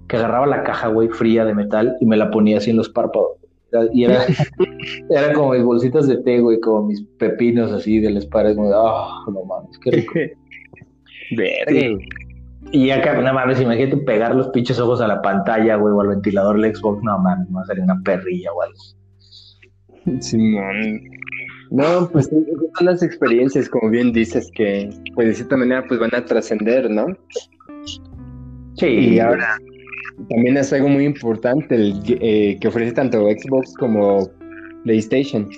Que agarraba la caja, güey, fría de metal y me la ponía así en los párpados. Y era, [laughs] era como mis bolsitas de té, güey, como mis pepinos así de las paredes, güey. Oh, no mames, qué rico. [laughs] Verde. Y acá, no mames, imagínate pegar los pinches ojos a la pantalla, güey, o al ventilador del Xbox, no mames, va a salir una perrilla o algo. Simón. No, pues son las experiencias, como bien dices, que pues de cierta manera pues van a trascender, ¿no? Sí. Y ahora también es algo muy importante el, eh, que ofrece tanto Xbox como PlayStation,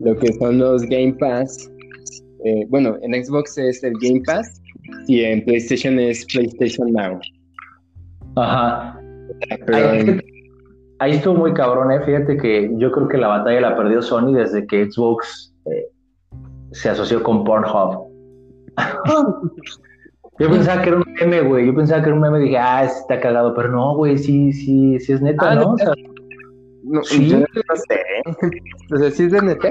lo que son los Game Pass. Eh, bueno, en Xbox es el Game Pass y en PlayStation es PlayStation Now. Ajá. ahí, estuvo muy cabrón, ¿eh? Fíjate que yo creo que la batalla la perdió Sony desde que Xbox eh, se asoció con Pornhub. [laughs] Yo pensaba que era un meme, güey. Yo pensaba que era un meme. Dije, ah, está cagado. Pero no, güey, sí, sí, sí es neta, Ah, ¿no? ¿neta? O sea, No, Sí. yo no sé. [laughs] O sea, ¿sí es de NT?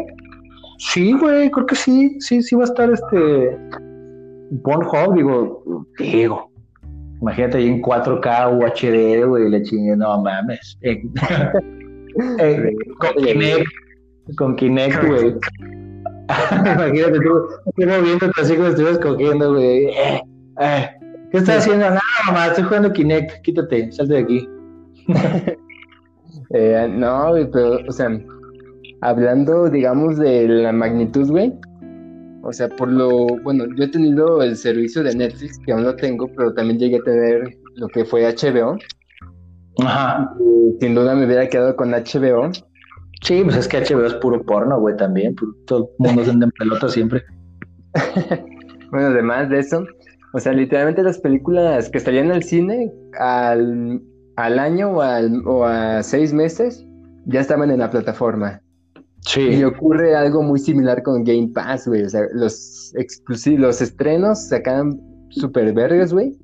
sí, güey, creo que sí. Sí, sí va a estar este. Pornhub, digo, digo. Imagínate ahí en 4K UHD, güey, le chingue, no mames. [laughs] Eh, eh, con Kinect, con Kinect, güey. [laughs] Imagínate tú, tú moviéndote así como estuvieras cogiendo, güey. Eh. ¿Qué estás haciendo? Nada, mamá, estoy jugando Kinect. Quítate, salte de aquí. [laughs] Eh, no, güey, pero, o sea, hablando, digamos, de la magnitud, güey. O sea, por lo, bueno, yo he tenido el servicio de Netflix, que aún no tengo, pero también llegué a tener lo que fue HBO. Ajá. Y sin duda me hubiera quedado con HBO. Sí, pues es que HBO es puro porno, güey, también. pues, Todo el mundo se anda en pelota siempre. [laughs] Bueno, además de eso, o sea, literalmente las películas que salían al cine al, al año o, al- o a seis meses ya estaban en la plataforma. Y Sí. ocurre algo muy similar con Game Pass, güey. O sea, los exclusivos, los estrenos sacaban super vergas, güey.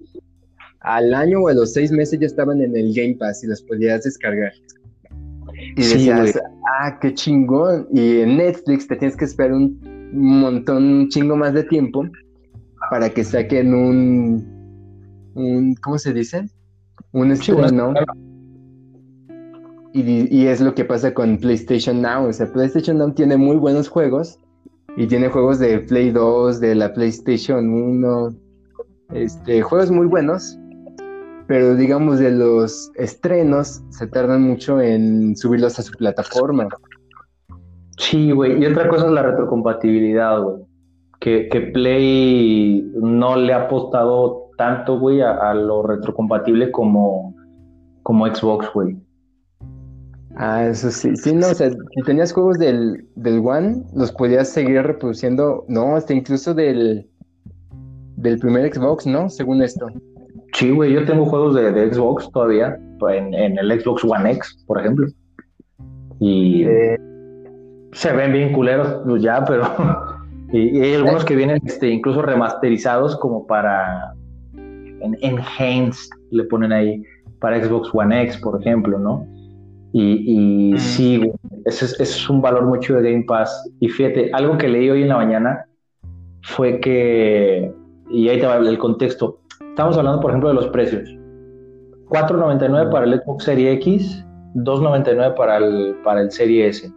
Al año o a los seis meses ya estaban en el Game Pass y los podías descargar. Y Sí, decías, güey. ah, qué chingón. Y en Netflix te tienes que esperar un montón, un chingo más de tiempo para que saquen un, un ¿cómo se dice? Un Sí, estreno. Y, es lo que pasa con PlayStation Now. O sea, PlayStation Now tiene muy buenos juegos. Y tiene juegos de Play 2, de la PlayStation 1. Este, juegos muy buenos. Pero digamos, de los estrenos, se tardan mucho en subirlos a su plataforma. Sí, güey. Y otra cosa es la retrocompatibilidad, güey. Que, que Play no le ha apostado tanto, güey, a, a lo retrocompatible como, como Xbox, güey. Ah, eso sí. Sí, no, o sea, si tenías juegos del, del One, los podías seguir reproduciendo. No, hasta incluso del, del primer Xbox, ¿no? Según esto. Sí, güey, yo tengo juegos de, de Xbox todavía, en, en el Xbox One X, por ejemplo. Y Eh, se ven bien culeros pues, ya, pero... [laughs] y, y hay algunos que vienen este, incluso remasterizados como para... En, enhanced, le ponen ahí, para Xbox One X, por ejemplo, ¿no? Y, y Mm. sí, güey, ese es, ese es un valor mucho de Game Pass. Y fíjate, algo que leí hoy en la mañana fue que, y ahí te va el contexto, estamos hablando, por ejemplo, de los precios. 4.99 para el Xbox Series X, 2.99 para el, para el Series S.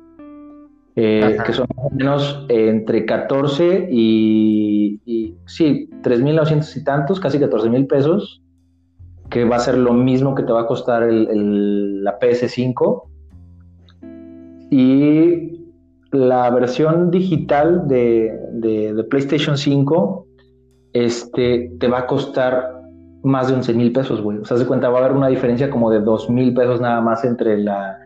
Eh, que son más o menos eh, entre 14 y, y sí, 3.900 y tantos, casi 14.000 pesos, que va a ser lo mismo que te va a costar la PS5. Y la versión digital de, de- de PlayStation 5 este, te va a costar más de 11 mil pesos, güey. O sea, se cuenta, va a haber una diferencia como de 2 mil pesos nada más entre la,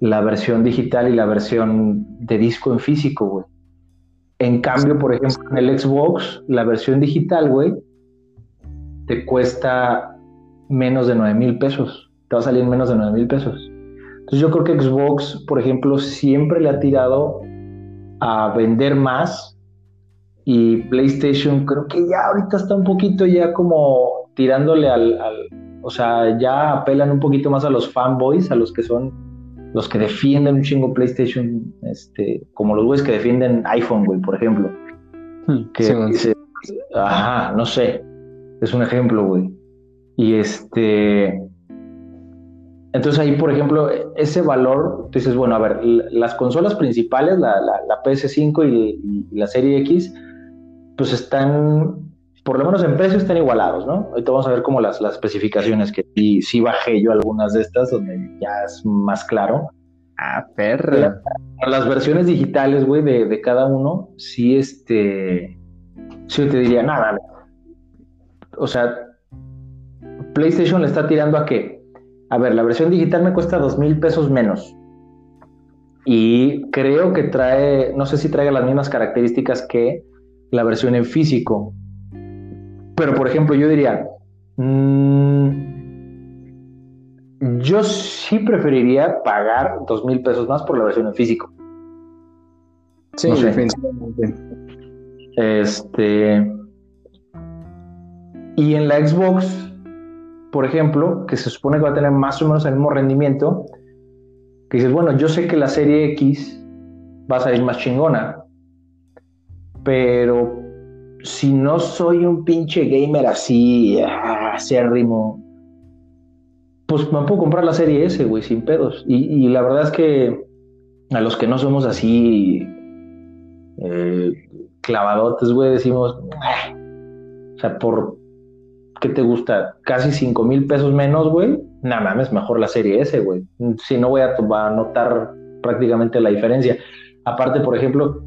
la versión digital y la versión de disco en físico, güey. En cambio, por ejemplo, en el Xbox, la versión digital, güey, te cuesta menos de 9 mil pesos. Te va a salir menos de 9 mil pesos. Entonces yo creo que Xbox, por ejemplo, siempre le ha tirado a vender más y PlayStation creo que ya ahorita está un poquito ya como tirándole al, o sea, ya apelan un poquito más a los fanboys, a los que son los que defienden un chingo PlayStation, este, como los güeyes que defienden iPhone, güey, por ejemplo. Hmm, que dice, ajá, no sé, es un ejemplo, güey. Y este, entonces ahí, por ejemplo, ese valor, tú dices, bueno, a ver, las consolas principales, la, PS5 y, la Serie X, pues están, por lo menos en precio, están igualados, ¿no? Ahorita vamos a ver como las, las especificaciones, que sí, sí bajé yo algunas de estas, donde ya es más claro. Ah, perra. Las versiones digitales, güey, de, de, cada uno, sí, este, sí te diría, nada, o sea, PlayStation le está tirando a qué? A ver, la versión digital me cuesta dos mil pesos menos. Y creo que trae, no sé si traiga las mismas características que la versión en físico. Pero, por ejemplo, yo diría, mm, yo sí preferiría pagar dos mil pesos más por la versión en físico. Sí, definitivamente. Este. Y en la Xbox, por ejemplo, que se supone que va a tener más o menos el mismo rendimiento, que dices, bueno, yo sé que la serie X va a salir más chingona, pero si no soy un pinche gamer así, ah, acérrimo, pues me puedo comprar la serie S, güey, sin pedos. Y, la verdad es que a los que no somos así eh, clavadotes, güey, decimos, ah", o sea, por, ¿qué te gusta? Casi 5 mil pesos menos, güey. Nada mames, mejor la serie S, güey. Si no voy a, a notar prácticamente la diferencia. Aparte, por ejemplo,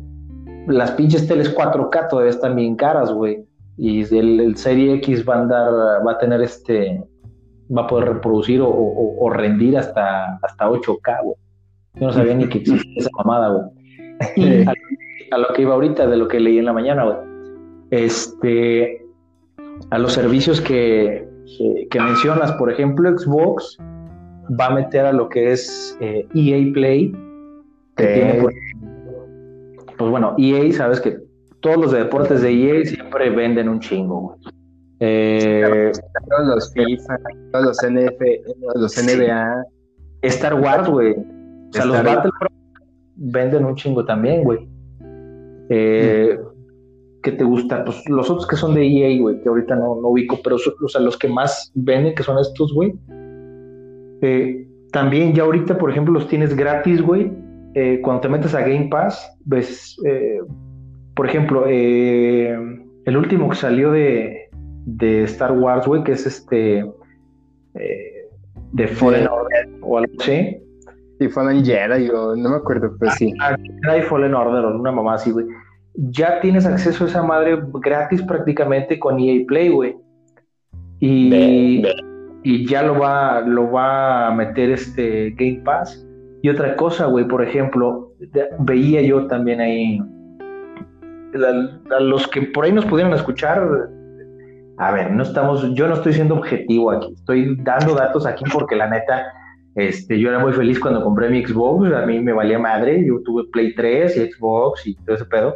las pinches teles 4K todavía están bien caras, güey. Y el, Serie X va a andar, va a tener este, va a poder reproducir o, rendir hasta, hasta 8K, güey. Yo no sabía ni que [laughs] existía esa mamada, güey. Y a, a, lo que iba ahorita, de lo que leí en la mañana, güey. Este, a los servicios que, que, mencionas. Por ejemplo, Xbox va a meter a lo que es EA eh, e Play. pues bueno, EA, sabes que todos los deportes de EA siempre venden un chingo. Eh, todos los FIFA, todos los, NF, los NBA. Star Wars, güey. O sea, los Battlefront venden un chingo también, güey. Eh, ¿qué te gusta? Pues los otros que son de EA, güey, que ahorita no, no ubico, pero o sea, los que más venden, que son estos, güey. Eh, también ya ahorita, por ejemplo, los tienes gratis, güey. Eh, cuando te metes a Game Pass, ves, eh, por ejemplo, el último que salió de, de Star Wars, güey, que es este de Fallen Order o algo así. Sí, Fallen Jedi, yo no me acuerdo, pero sí. Ah, Jedi Fallen Order, una mamá así, güey ya tienes acceso a esa madre gratis prácticamente con EA Play, güey. Y, y ya lo va, lo va a meter este Game Pass. Y otra cosa, güey, por ejemplo, veía yo también ahí a los que por ahí nos pudieran escuchar. A ver, no estamos, yo no estoy siendo objetivo aquí, estoy dando datos aquí porque la neta, este, yo era muy feliz cuando compré mi Xbox, a mí me valía madre, yo tuve Play 3 y Xbox y todo ese pedo.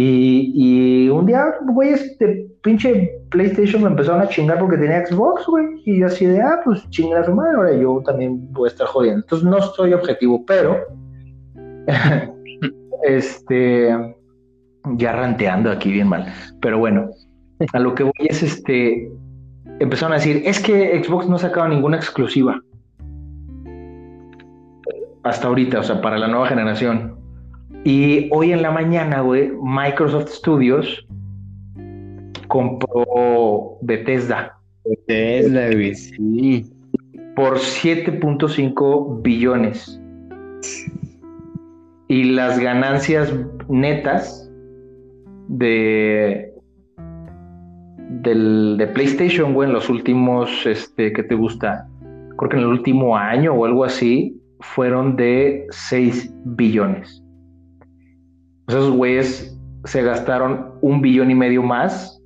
Y, un día, güey, este pinche PlayStation me empezaron a chingar porque tenía Xbox, güey. Y así de, ah, pues chingar a su madre, ahora yo también voy a estar jodiendo. Entonces no soy objetivo, pero. [laughs] este. Ya ranteando aquí bien mal. Pero bueno, a lo que voy es este. Empezaron a decir, es que Xbox no ha sacado ninguna exclusiva. Hasta ahorita, o sea, para la nueva generación. Y hoy en la mañana, güey, Microsoft Studios compró Bethesda. Bethesda, güey, sí. Por 7.5 billones. Y las ganancias netas de, del, de PlayStation, güey, en los últimos, este, ¿qué te gusta? Creo que en el último año o algo así, fueron de 6 billones. Esos güeyes se gastaron un billón y medio más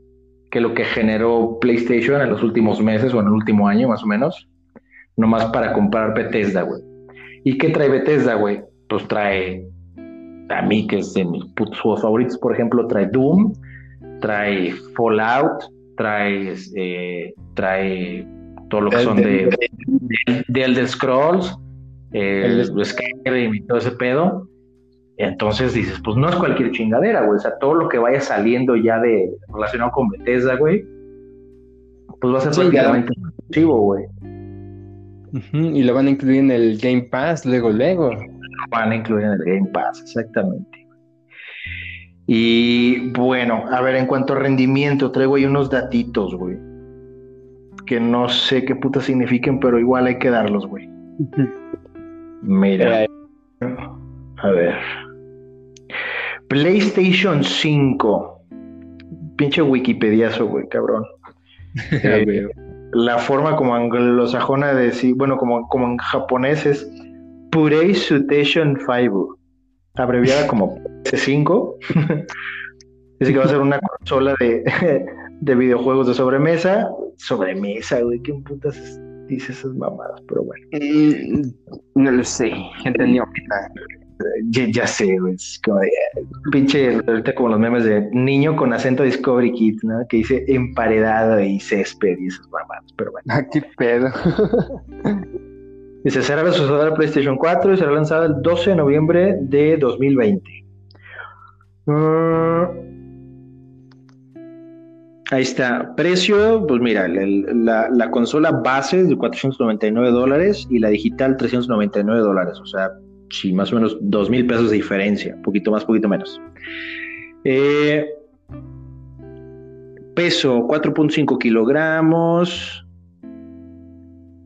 que lo que generó PlayStation en los últimos meses o en el último año, más o menos, nomás para comprar Bethesda, güey. ¿Y qué trae Bethesda, güey? Pues trae a mí, que es de mis putos juegos favoritos, por ejemplo, trae Doom, trae Fallout, trae, eh, trae todo lo que son de, de, Elder Scrolls, eh, Skyrim y todo ese pedo. Entonces dices, pues no es cualquier chingadera, güey. O sea, todo lo que vaya saliendo ya de relacionado con Bethesda, güey, pues va a ser prácticamente exclusivo, güey. Y lo van a incluir en el Game Pass, luego, luego. Lo van a incluir en el Game Pass, exactamente. Y bueno, a ver, en cuanto a rendimiento, traigo ahí unos datitos, güey. Que no sé qué puta signifiquen, pero igual hay que darlos, güey. Mira. A ver. PlayStation 5. Pinche Wikipediazo, güey, cabrón. [laughs] Eh, la forma como anglosajona de decir, bueno, como, como en japonés es Purei Sutation 5, abreviada como PS5. [laughs] Dice que va a ser una consola de, [laughs] de videojuegos de sobremesa. Sobremesa, güey, ¿qué putas dice esas mamadas? Pero bueno. Mm, no lo sé, gente ya, ya, sé, güey. Es como de, pinche, ahorita como los memes de niño con acento Discovery Kids, ¿no? Que dice emparedado y césped y esas mamadas, pero bueno. Ah, qué pedo. [laughs] Dice, será la PlayStation 4 y será lanzada el 12 de noviembre de 2020. Mm. ahí está. Precio, pues mira, la, la, consola base es de 499 dólares y la digital 399 dólares. O sea, sí, más o menos dos mil pesos de diferencia, poquito más, poquito menos. Eh, peso 4.5 kilogramos.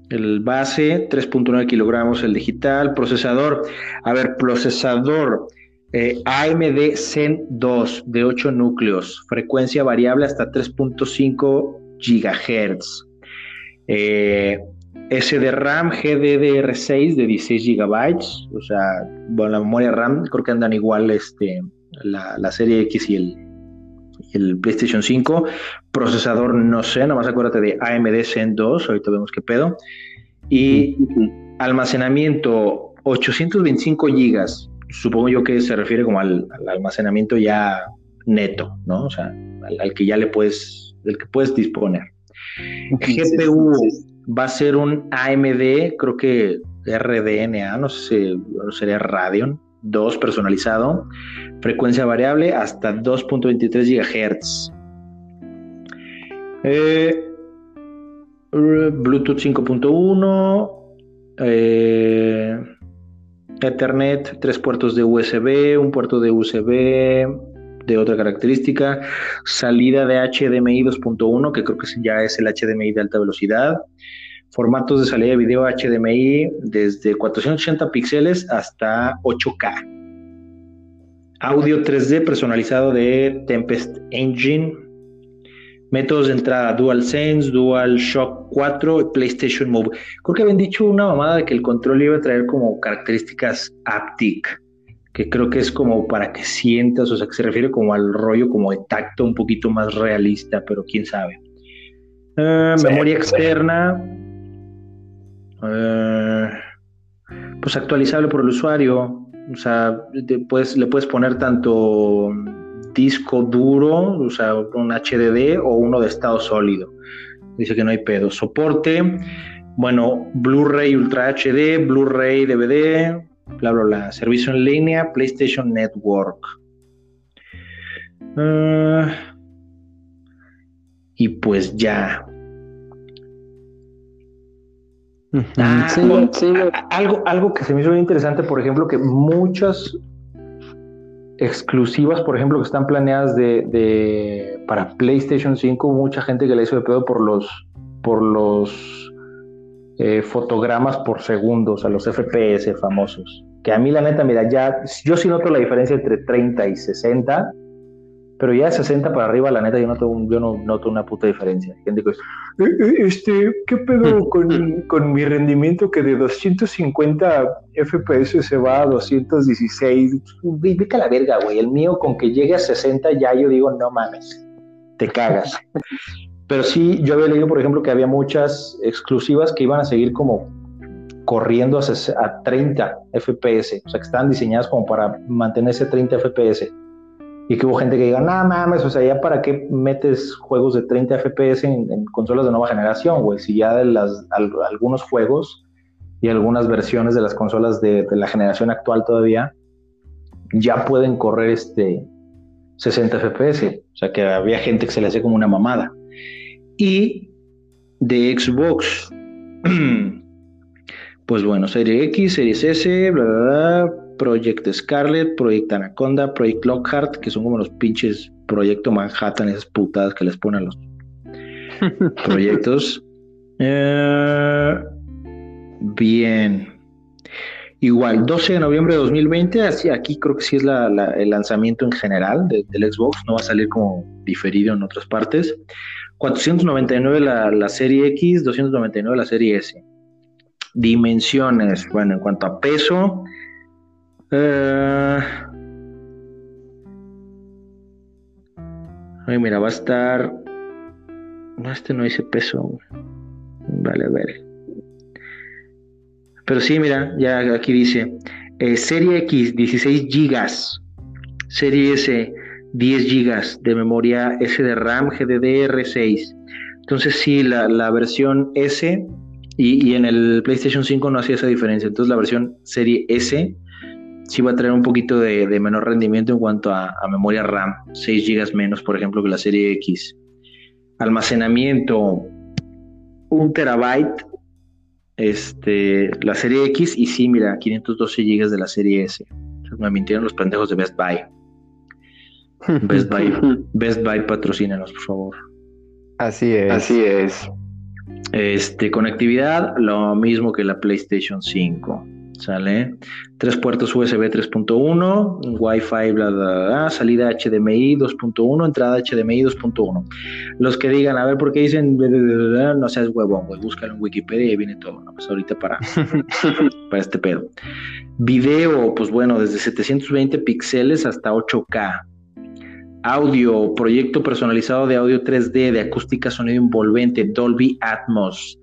El base 3.9 kilogramos, el digital. Procesador, a ver, procesador eh, AMD Zen 2 de 8 núcleos, frecuencia variable hasta 3.5 gigahertz. Eh, SD RAM GDDR6 de 16 GB, o sea, bueno, la memoria RAM creo que andan igual este, la, serie X y el, el PlayStation 5. Procesador, no sé, nomás acuérdate de AMD Zen 2, ahorita vemos qué pedo. Y almacenamiento 825 GB, supongo yo que se refiere como al, almacenamiento ya neto, ¿no? O sea, al, que ya le puedes, del que puedes disponer. GPU va a ser un AMD, creo que RDNA, no sé si sería Radeon 2 personalizado, frecuencia variable hasta 2.23 GHz. Eh, Bluetooth 5.1, eh, Ethernet, tres puertos de USB, un puerto de USB, de otra característica, salida de HDMI 2.1, que creo que ya es el HDMI de alta velocidad, formatos de salida de video HDMI desde 480 píxeles hasta 8K. Audio 3D personalizado de Tempest Engine. Métodos de entrada DualSense, DualShock 4 PlayStation Move. Creo que habían dicho una mamada de que el control iba a traer como características haptic que creo que es como para que sientas, o sea, que se refiere como al rollo como de tacto un poquito más realista, pero quién sabe. Eh, memoria externa, eh, pues actualizable por el usuario, o sea, le puedes poner tanto disco duro, o sea, un HDD o uno de estado sólido. Dice que no hay pedo. Soporte, bueno, Blu-ray Ultra HD, Blu-ray DVD, bla, bla, bla. Servicio en línea, PlayStation Network. Ah, y pues ya. Ah, algo, algo que se me hizo muy interesante, por ejemplo, que muchas exclusivas, por ejemplo, que están planeadas de, para PlayStation 5, mucha gente que le hizo de pedo por los por los eh, fotogramas por segundo, o sea, los FPS famosos. Que a mí, la neta, mira, ya yo sí noto la diferencia entre 30 y 60. Pero ya de 60 para arriba, la neta, yo, no, yo no noto una puta diferencia. Gente que eh, eh, este, ¿qué pedo [laughs] con, con, mi rendimiento que de 250 FPS se va a 216? Vete a la verga, güey. El mío con que llegue a 60 ya yo digo, no mames, te cagas. [laughs] Pero sí, yo había leído, por ejemplo, que había muchas exclusivas que iban a seguir como corriendo a, 30 FPS, o sea, que estaban diseñadas como para mantenerse 30 FPS. Y que hubo gente que diga, no mames, o sea, ya para qué metes juegos de 30 FPS en, consolas de nueva generación, güey, si ya de las, algunos juegos y algunas versiones de las consolas de, la generación actual todavía ya pueden correr este 60 FPS, o sea, que había gente que se le hacía como una mamada. Y de Xbox, [clears throat] pues bueno, Serie X, Series S, bla, bla, bla, Project Scarlet, Project Anaconda, Project Lockhart, que son como los pinches Proyecto Manhattan, esas putadas que les ponen los [laughs] proyectos. Eh, bien. Igual, 12 de noviembre de 2020, así aquí creo que sí es el lanzamiento en general del Xbox, no va a salir como diferido en otras partes. 499 la, la serie X, 299 la serie S. Dimensiones, bueno, en cuanto a peso, eh, ay, mira, va a estar. No, este no dice peso. Vale, a ver. Pero sí, mira, ya aquí dice. Eh, serie X, 16 gigas. Serie S, 10 gigas de memoria S de RAM GDDR6. Entonces sí, la, la versión S y, y, en el PlayStation 5 no hacía esa diferencia. Entonces la versión serie S sí va a traer un poquito de, menor rendimiento en cuanto a, memoria RAM, 6 GB menos, por ejemplo, que la serie X. Almacenamiento, 1 terabyte, este, la serie X, y sí, mira, 512 GB de la serie S. Me mintieron los pendejos de Best Buy. Best Buy, [laughs] Best Buy patrocínanos, por favor. Así es. Así es. Este, conectividad, lo mismo que la PlayStation 5. ¿Sale? Tres puertos USB 3.1, Wi-Fi, bla, bla, bla, salida HDMI 2.1, entrada HDMI 2.1. Los que digan, a ver, ¿por qué dicen, no seas huevón, güey, búscalo en Wikipedia y viene todo, ¿no? Pues ahorita para, [laughs] para este pedo. Video, pues bueno, desde 720 píxeles hasta 8K. Audio, proyecto personalizado de audio 3D, de acústica, sonido envolvente, Dolby Atmos,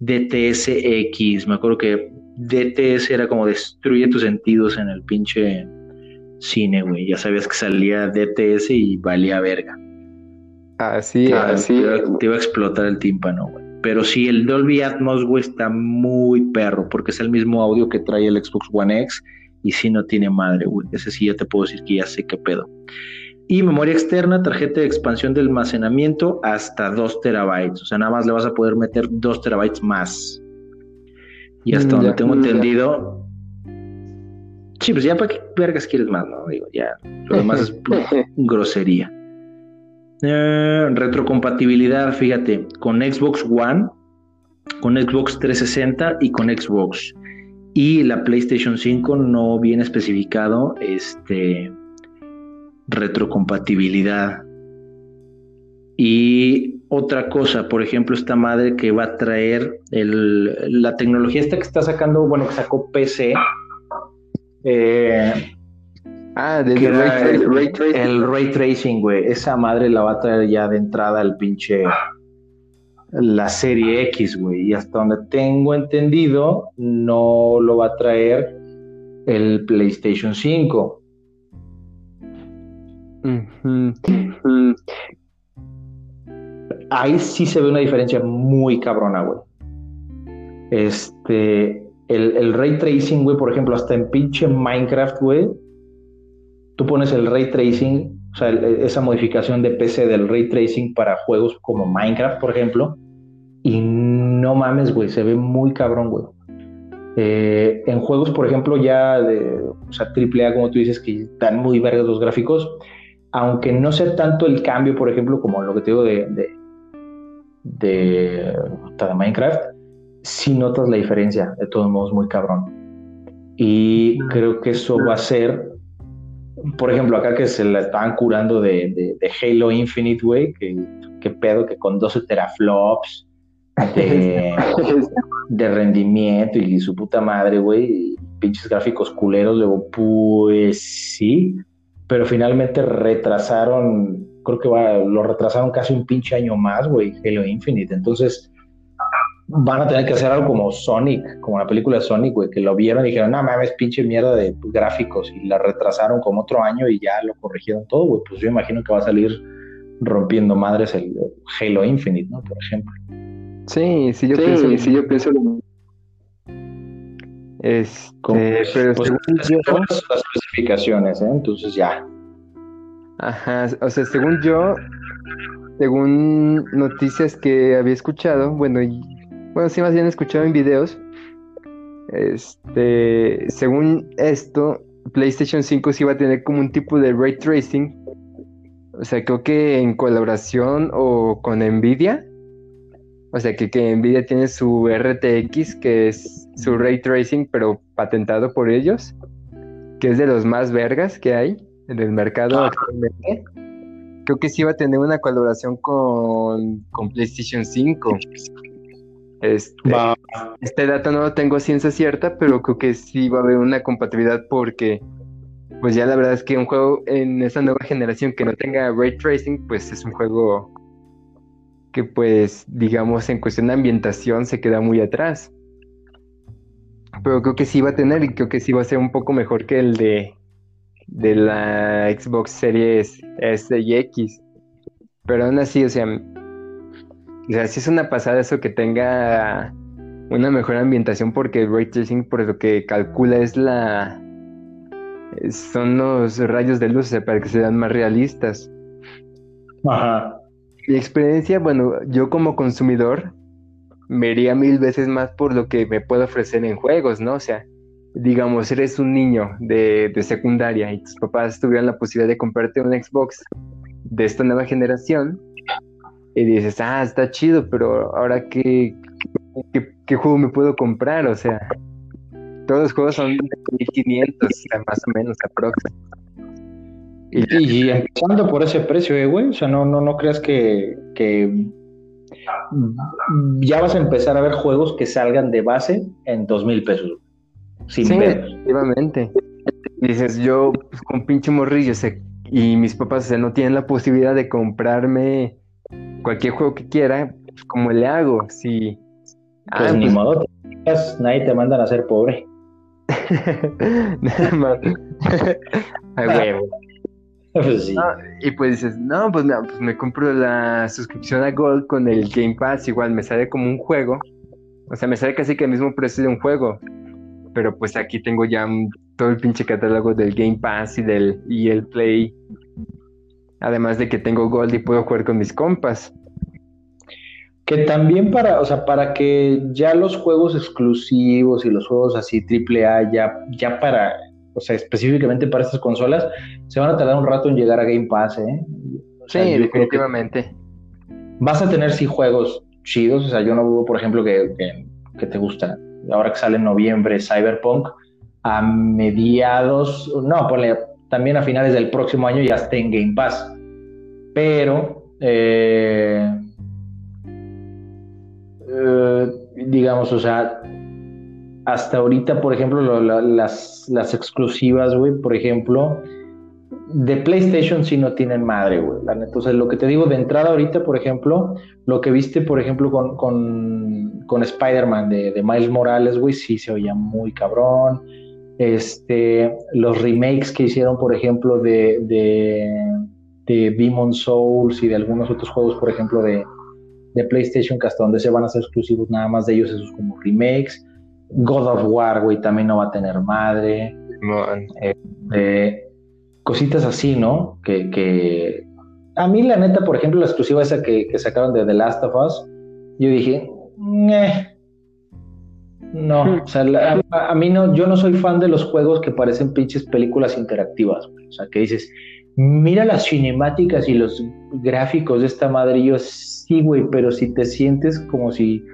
DTSX. Me acuerdo que DTS era como destruye tus sentidos en el pinche cine, güey. Ya sabías que salía DTS y valía verga. Así es. Así te, iba, a explotar el tímpano, güey. Pero sí, el Dolby Atmos, güey, está muy perro, porque es el mismo audio que trae el Xbox One X y sí no tiene madre, güey. Ese sí ya te puedo decir que ya sé qué pedo. Y memoria externa, tarjeta de expansión de almacenamiento hasta 2 terabytes. O sea, nada más le vas a poder meter 2 terabytes más. Y hasta mm, donde tengo entendido. Sí, pues ya para qué vergas quieres más, ¿no? Digo, ya. Lo demás es [laughs] grosería. Eh, retrocompatibilidad, fíjate, con Xbox One, con Xbox 360 y con Xbox. Y la PlayStation 5 no viene especificado este retrocompatibilidad. Y otra cosa, por ejemplo, esta madre que va a traer el, la tecnología esta que está sacando, bueno, que sacó PC. Eh, ah, del ray, tracing. El ray tracing, güey. Esa madre la va a traer ya de entrada el pinche. La serie X, güey. Y hasta donde tengo entendido, no lo va a traer el PlayStation 5 ahí sí se ve una diferencia muy cabrona, güey. Este, el, ray tracing, güey, por ejemplo, hasta en pinche Minecraft, güey, tú pones el ray tracing, o sea, esa modificación de PC del ray tracing para juegos como Minecraft, por ejemplo, y no mames, güey, se ve muy cabrón, güey. Eh, en juegos, por ejemplo, ya de, o sea, AAA, como tú dices, que están muy verdes los gráficos, aunque no sea tanto el cambio, por ejemplo, como lo que te digo de, de, Minecraft, si notas la diferencia, de todos modos, muy cabrón. Y creo que eso va a ser por ejemplo, acá que se la estaban curando de, de, Halo Infinite, güey, que, pedo, que con 12 teraflops de, [laughs] de rendimiento y su puta madre, güey, pinches gráficos culeros, luego, pues sí, pero finalmente retrasaron, creo que va, lo retrasaron casi un pinche año más, güey, Halo Infinite, entonces van a tener que hacer algo como Sonic, como la película de Sonic, güey, que lo vieron y dijeron, no mames, pinche mierda de gráficos, y la retrasaron como otro año y ya lo corrigieron todo, güey. Pues yo imagino que va a salir rompiendo madres el Halo Infinite, ¿no? Por ejemplo. Sí, sí, yo pienso, sí, yo pienso lo Este, pero pues, las especificaciones, ¿eh? Entonces ya. Ajá, o sea, según yo, según noticias que había escuchado, bueno, bueno, sí, más bien escuchado en videos. Este, según esto, PlayStation 5 sí va a tener como un tipo de ray tracing. O sea, creo que en colaboración o con Nvidia. O sea, que, que Nvidia tiene su RTX, que es su ray tracing, pero patentado por ellos. Que es de los más vergas que hay en el mercado ah. actualmente. Creo que sí va a tener una colaboración con, con PlayStation 5. Este, este dato no lo tengo ciencia cierta, pero creo que sí va a haber una compatibilidad porque, pues ya la verdad es que un juego en esta nueva generación que no tenga ray tracing, pues es un juego que, pues, digamos, en cuestión de ambientación se queda muy atrás. Pero creo que sí va a tener y creo que sí va a ser un poco mejor que el de, de la Xbox Series S y X. Pero aún así, o sea, o sea, sí es una pasada eso que tenga una mejor ambientación porque el ray tracing por lo que calcula es la son los rayos de luz para que sean más realistas. Ajá. Mi experiencia, bueno, yo como consumidor me iría mil veces más por lo que me puede ofrecer en juegos, ¿no? O sea, digamos, eres un niño de, de secundaria y tus papás tuvieran la posibilidad de comprarte un Xbox de esta nueva generación, y dices, ah, está chido, pero ahora qué, qué, juego me puedo comprar, o sea, todos los juegos son de 1500, más o menos, aprox. Y, y, empezando por ese precio, eh, güey, o sea, no, no, no creas que, que ya vas a empezar a ver juegos que salgan de base en dos mil pesos. Sin sí, efectivamente. Dices, yo pues, con pinche morrillo, sé, y mis papás o no tienen la posibilidad de comprarme cualquier juego que quiera, pues, ¿cómo le hago? Si, pues ah, ni pues modo, nadie te manda a ser pobre. [laughs] Nada más. [laughs] Ay, huevo. [laughs] Pues sí. y pues dices, no, pues, no, pues me compro la suscripción a Gold con el Game Pass, igual me sale como un juego. O sea, me sale casi que el mismo precio de un juego. Pero pues aquí tengo ya todo el pinche catálogo del Game Pass y del y el Play Además de que tengo Gold y puedo jugar con mis compas. Que también para, o sea, para que ya los juegos exclusivos y los juegos así AAA, ya, ya para, o sea, específicamente para estas consolas, se van a tardar un rato en llegar a Game Pass, ¿eh? sí, definitivamente. Vas a tener sí juegos chidos, o sea, yo no dudo, por ejemplo, que, que te gusta. Ahora que sale en noviembre Cyberpunk, a mediados, no, ponle también a finales del próximo año ya esté en Game Pass. Pero, eh, eh, digamos, o sea, hasta ahorita, por ejemplo, las, las, exclusivas, güey, por ejemplo, de PlayStation sí no tienen madre, güey. Entonces, lo que te digo de entrada ahorita, por ejemplo, lo que viste, por ejemplo, con, con, con Spider-Man de, de Miles Morales, güey, sí se oía muy cabrón este, los remakes que hicieron, por ejemplo, de, de, de Demon Souls y de algunos otros juegos, por ejemplo, de, de PlayStation, que hasta donde se van a hacer exclusivos nada más de ellos, esos como remakes. God of War, güey, también no va a tener madre. Eh, cositas así, ¿no? Que, que, a mí, la neta, por ejemplo, la exclusiva esa que, que sacaron de The Last of Us, yo dije, no, o sea, a, mí no, yo no soy fan de los juegos que parecen pinches películas interactivas, O sea, que dices, mira las cinemáticas y los gráficos de esta madre. Y yo, sí, güey, pero si te sientes como si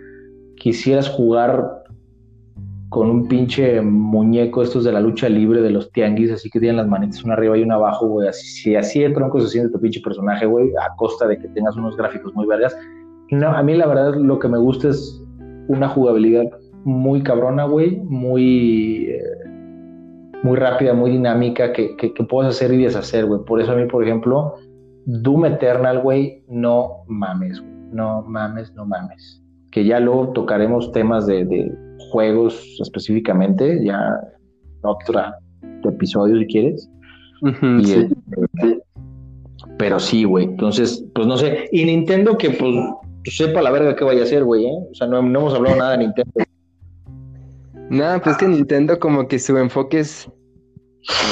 quisieras jugar con un pinche muñeco estos de la lucha libre de los tianguis, así que tienen las manitas una arriba y una abajo, güey, así, si así de tronco se siente tu pinche personaje, güey, a costa de que tengas unos gráficos muy vergas. No, a mí la verdad lo que me gusta es una jugabilidad muy cabrona, güey, muy, eh, muy rápida, muy dinámica, que, que, que puedes hacer y deshacer, güey. Por eso a mí, por ejemplo, Doom Eternal, güey, no mames, güey. No mames, no mames. Que ya luego tocaremos temas de juegos específicamente, ya en otro episodio si quieres. Ujú, Y, sí. este, pero sí, güey. Entonces, pues no sé. Y Nintendo que pues sepa la verga qué vaya a hacer, güey, ¿eh? O sea, no, no hemos hablado nada de Nintendo. No, pues que Nintendo como que su enfoque es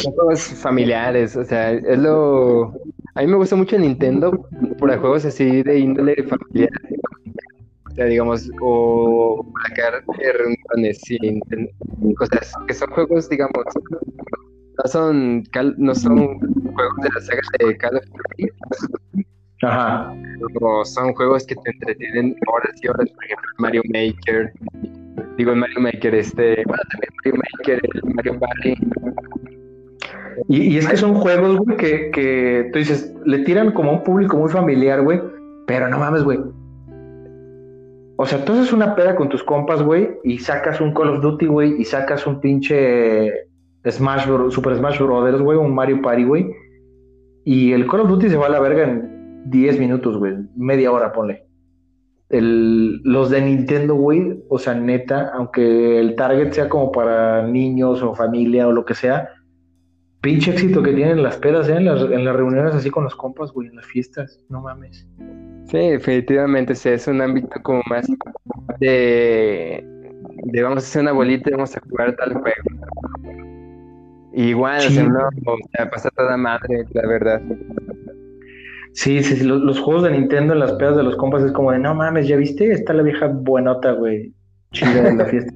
juegos familiares, o sea, es lo... A mí me gusta mucho Nintendo por juegos así de índole familiar. Sea, digamos, o sacar reuniones sin cosas que son juegos, digamos, no son, cal- no son juegos de la saga de Call of Duty, Ajá. o son juegos que te entretienen horas y horas, por ejemplo, Mario Maker. Digo, Mario Maker, este, bueno, también Mario Maker, Mario Party. Y, y es que son juegos, güey, que, que tú dices, le tiran como a un público muy familiar, güey. Pero no mames, güey. O sea, tú haces una peda con tus compas, güey, y sacas un Call of Duty, güey, y sacas un pinche Smash Bros, Super Smash Brothers, güey, un Mario Party, güey. Y el Call of Duty se va a la verga en 10 minutos, güey, media hora, ponle. El, los de Nintendo, güey, o sea, neta, aunque el target sea como para niños o familia o lo que sea, pinche éxito que tienen las pedas, ¿eh? En las, en las reuniones así con los compas, güey, en las fiestas, no mames. Sí, definitivamente sí, es un ámbito como más de, de vamos a hacer una bolita y vamos a jugar tal juego. Igual, o sea, Sí. no, o sea, pasa toda madre, la verdad. Sí, sí, sí, los, los juegos de Nintendo en las pedas de los compas es como de, no mames, ¿ya viste? Está la vieja buenota, güey, chida de la [laughs] fiesta.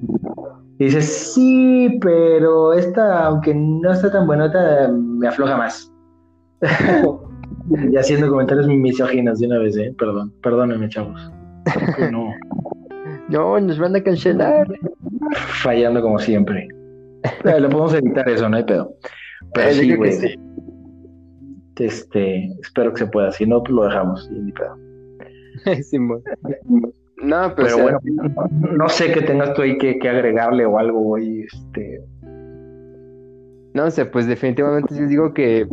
Y dices, sí, pero esta, aunque no está tan buenota, me afloja más. [laughs] y haciendo comentarios misóginos de una vez, ¿eh? Perdón, perdónenme, chavos. No, [laughs] No, nos van a cancelar. fallando como siempre. Eh, Lo podemos evitar eso, no hay pedo. Pero Eh, yo sí, güey. sí. Este, espero que se pueda. Si no, pues lo dejamos. y ni pedo. [laughs] No, pues, Pero sea, bueno, no sé qué tengas tú ahí que, que agregarle o algo, güey. Este, no sé, pues definitivamente sí digo que,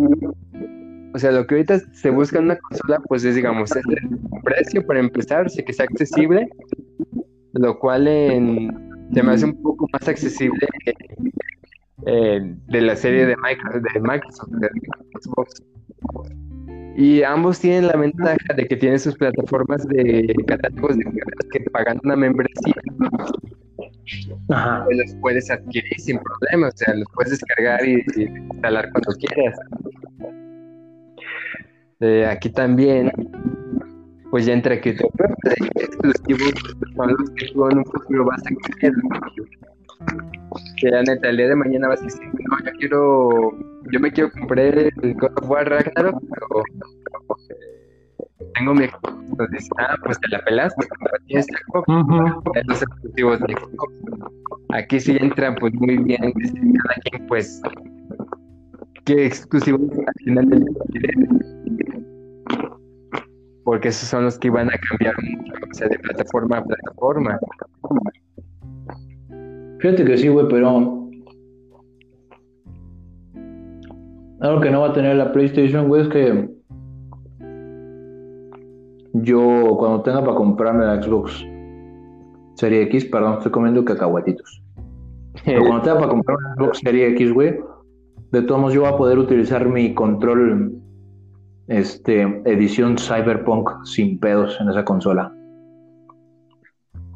o sea, lo que ahorita se busca en una consola, pues es, digamos, es el precio para empezar, sí que sea accesible, lo cual en, se me hace un poco más accesible que, eh, de la serie de Microsoft, de Microsoft, de Xbox. Y ambos tienen la ventaja de que tienen sus plataformas de catálogos de que pagando una membresía ajá. pues los puedes adquirir sin problema, o sea, los puedes descargar y, y instalar cuando quieras. Eh, aquí también, pues ya entra que te exclusivos son los que tú en un futuro vas a querer. Que la neta, el día de mañana vas a decir, no, yo quiero, yo me quiero comprar el God of War Ragnarok, pero eh, tengo mi. Entonces, ah, pues te la como tienes Xbox, de los exclusivos de Xbox. Aquí sí entra pues muy bien que cada quien pues qué exclusivos al final del. Porque esos son los que van a cambiar mucho, o sea, de plataforma a plataforma. Fíjate que sí, güey, pero. Algo que no va a tener la PlayStation, güey, es que. Yo, cuando tenga para comprarme la Xbox Serie X, perdón, estoy comiendo cacahuatitos. Pero cuando [laughs] tenga para comprar una Xbox Serie X, güey, de todos modos yo voy a poder utilizar mi control este, edición Cyberpunk sin pedos en esa consola.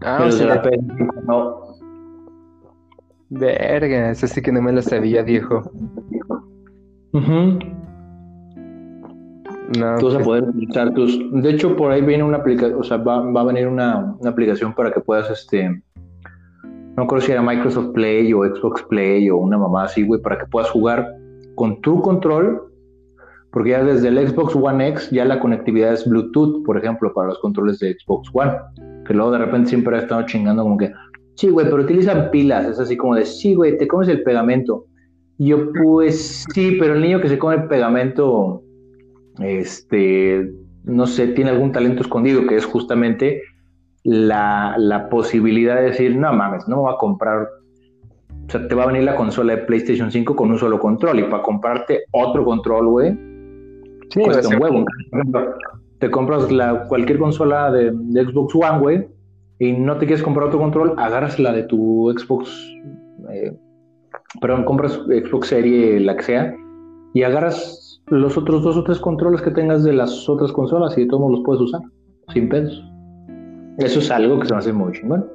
Ah, Pero o sea, la PS5 no. verga, eso sí que no me lo sabía, viejo. Ujú. No, Tú vas a pues, poder utilizar tus. De hecho, por ahí viene una aplicación, o sea, va, va a venir una, una aplicación para que puedas, este. No creo si era Microsoft Play o Xbox Play o una mamá así, güey, para que puedas jugar con tu control. Porque ya desde el Xbox One X ya la conectividad es Bluetooth, por ejemplo, para los controles de Xbox One. Que luego de repente siempre ha estado chingando como que sí, güey, pero utilizan pilas. Es así como de, sí, güey, te comes el pegamento. Yo, pues sí, pero el niño que se come el pegamento, este, no sé, tiene algún talento escondido, que es justamente la, la posibilidad de decir, no mames, no me voy a comprar o sea, te va a venir la consola de PlayStation 5 con un solo control y para comprarte otro control, güey, sí, cuesta un huevo. Te compras la, cualquier consola de, Xbox One, güey, y no te quieres comprar otro control, agarras la de tu Xbox, eh, perdón, compras Xbox Serie, la que sea, y agarras los otros dos o tres controles que tengas de las otras consolas y de todos los puedes usar, sin pedos. Eso es algo que se me hace muy chingón.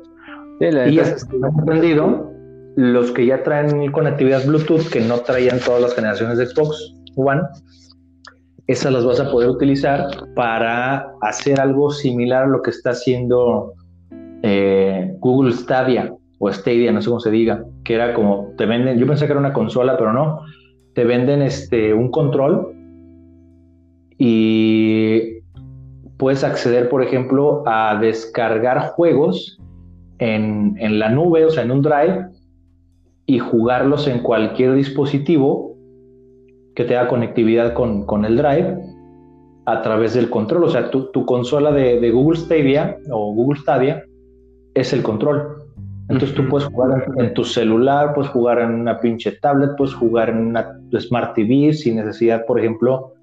Sí, y ya se ha aprendido los que ya traen conectividad Bluetooth, que no traían todas las generaciones de Xbox One, esas las vas a poder utilizar para hacer algo similar a lo que está haciendo eh, Google Stadia o Stadia, no sé cómo se diga, que era como te venden, yo pensé que era una consola, pero no, te venden este un control y puedes acceder, por ejemplo, a descargar juegos en, en la nube, o sea, en un drive, y jugarlos en cualquier dispositivo que tenga conectividad con, el Drive a través del control. O sea, tu, consola de, Google Stadia o Google Stadia es el control. Entonces tú puedes jugar en, tu celular, puedes jugar en una pinche tablet, puedes jugar en una Smart TV sin necesidad, por ejemplo,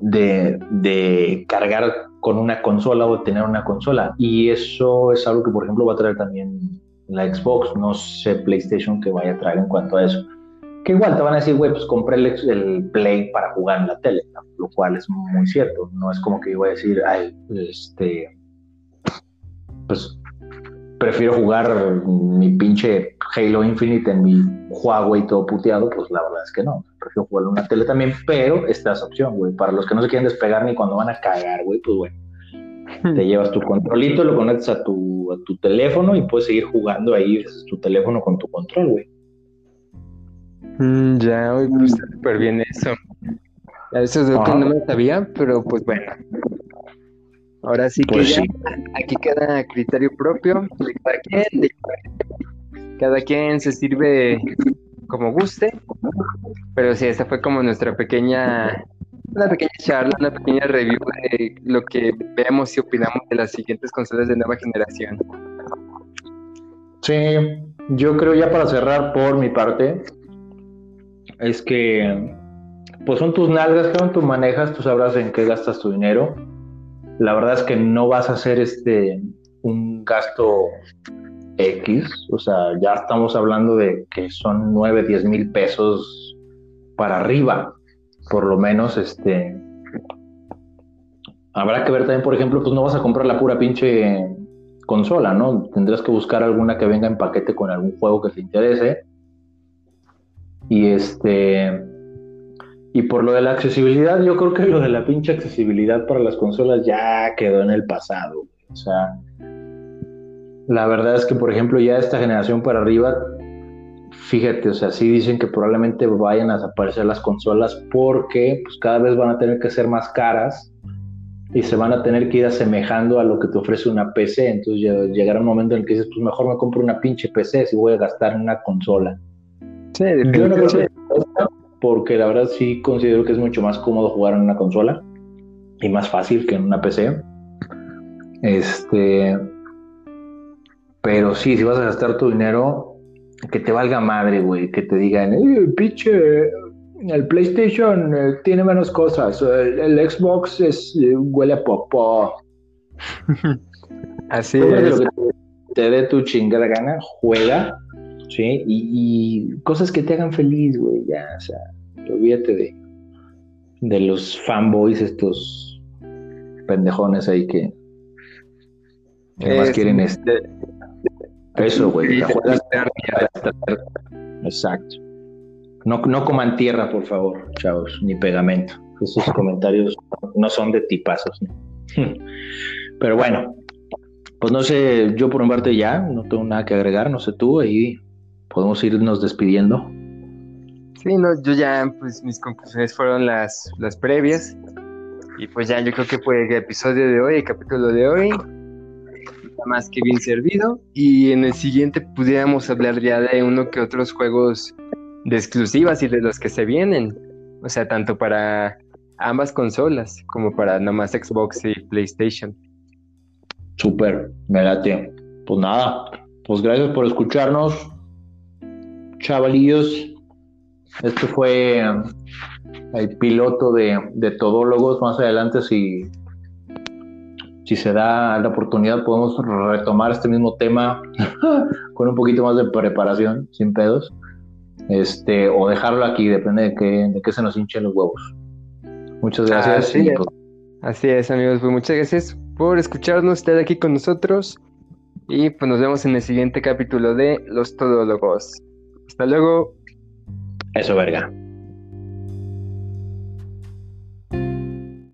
de, de, cargar con una consola o tener una consola. Y eso es algo que, por ejemplo, va a traer también la Xbox, no sé PlayStation que vaya a traer en cuanto a eso. Que igual te van a decir, güey, pues compré el, Play para jugar en la tele, lo cual es muy cierto. No es como que yo voy a decir, ay, este, pues prefiero jugar mi pinche Halo Infinite en mi Huawei todo puteado, pues la verdad es que no. Prefiero jugar en una tele también, pero esta es opción, güey. Para los que no se quieren despegar ni cuando van a cagar, güey, pues bueno te llevas tu controlito, lo conectas a tu, a tu teléfono y puedes seguir jugando ahí tu teléfono con tu control, güey. Mm, ya, hoy pues súper bien eso. Eso es lo que no me sabía, pero pues bueno. Ahora sí que pues ya, aquí queda criterio propio de cada quien, cada quien se sirve como guste, pero sí, esa fue como nuestra pequeña una pequeña charla, una pequeña review de lo que vemos y opinamos de las siguientes consolas de nueva generación. Sí, yo creo ya para cerrar por mi parte, es que pues son tus nalgas, que tú manejas, tú sabrás en qué gastas tu dinero. La verdad es que no vas a hacer este un gasto X, o sea, ya estamos hablando de que son 9, 10 mil pesos para arriba por lo menos, este, habrá que ver también, por ejemplo, pues no vas a comprar la pura pinche consola, ¿no? Tendrás que buscar alguna que venga en paquete con algún juego que te interese. Y este, y por lo de la accesibilidad, yo creo que lo de la pinche accesibilidad para las consolas ya quedó en el pasado. O sea, la verdad es que, por ejemplo, ya esta generación para arriba fíjate, o sea, sí dicen que probablemente vayan a desaparecer las consolas porque pues cada vez van a tener que ser más caras y se van a tener que ir asemejando a lo que te ofrece una PC. Entonces llegará un momento en el que dices, pues mejor me compro una pinche PC si voy a gastar en una consola. Sí, Yo no creo porque la verdad sí considero que es mucho más cómodo jugar en una consola y más fácil que en una PC. Este, pero sí, si vas a gastar tu dinero, que te valga madre, güey, que te digan, eh, pinche, el PlayStation eh, tiene menos cosas, el, Xbox es, eh, huele a popó. [laughs] Así es. te, dé tu chingada gana, juega, ¿sí? Y, cosas que te hagan feliz, güey, ya, o sea, olvídate de, de los fanboys, estos pendejones ahí que, que más quieren este eso, güey. Exacto. No, no coman tierra, por favor, chavos, ni pegamento. Esos [laughs] comentarios no son de tipazos. Pero bueno, pues no sé, yo por mi parte ya, no tengo nada que agregar, no sé tú, ahí podemos irnos despidiendo. Sí, no, yo ya, pues mis conclusiones fueron las, las previas. Y pues ya, yo creo que fue el episodio de hoy, el capítulo de hoy. está más que bien servido. Y en el siguiente pudiéramos hablar ya de uno que otros juegos de exclusivas y de los que se vienen. O sea, tanto para ambas consolas como para nomás Xbox y PlayStation. Súper, me late. Pues nada, pues gracias por escucharnos, chavalillos. Este fue um, el piloto de, de Todólogos. Más adelante, si, si se da la oportunidad, podemos retomar este mismo tema [laughs] con un poquito más de preparación, sin pedos. Este, o dejarlo aquí, depende de qué, de qué se nos hinchen los huevos. Muchas gracias. Así, es. Pues, Así es, amigos. Pues muchas gracias por escucharnos, estar aquí con nosotros. Y pues nos vemos en el siguiente capítulo de Los Todólogos. Hasta luego. Eso, verga.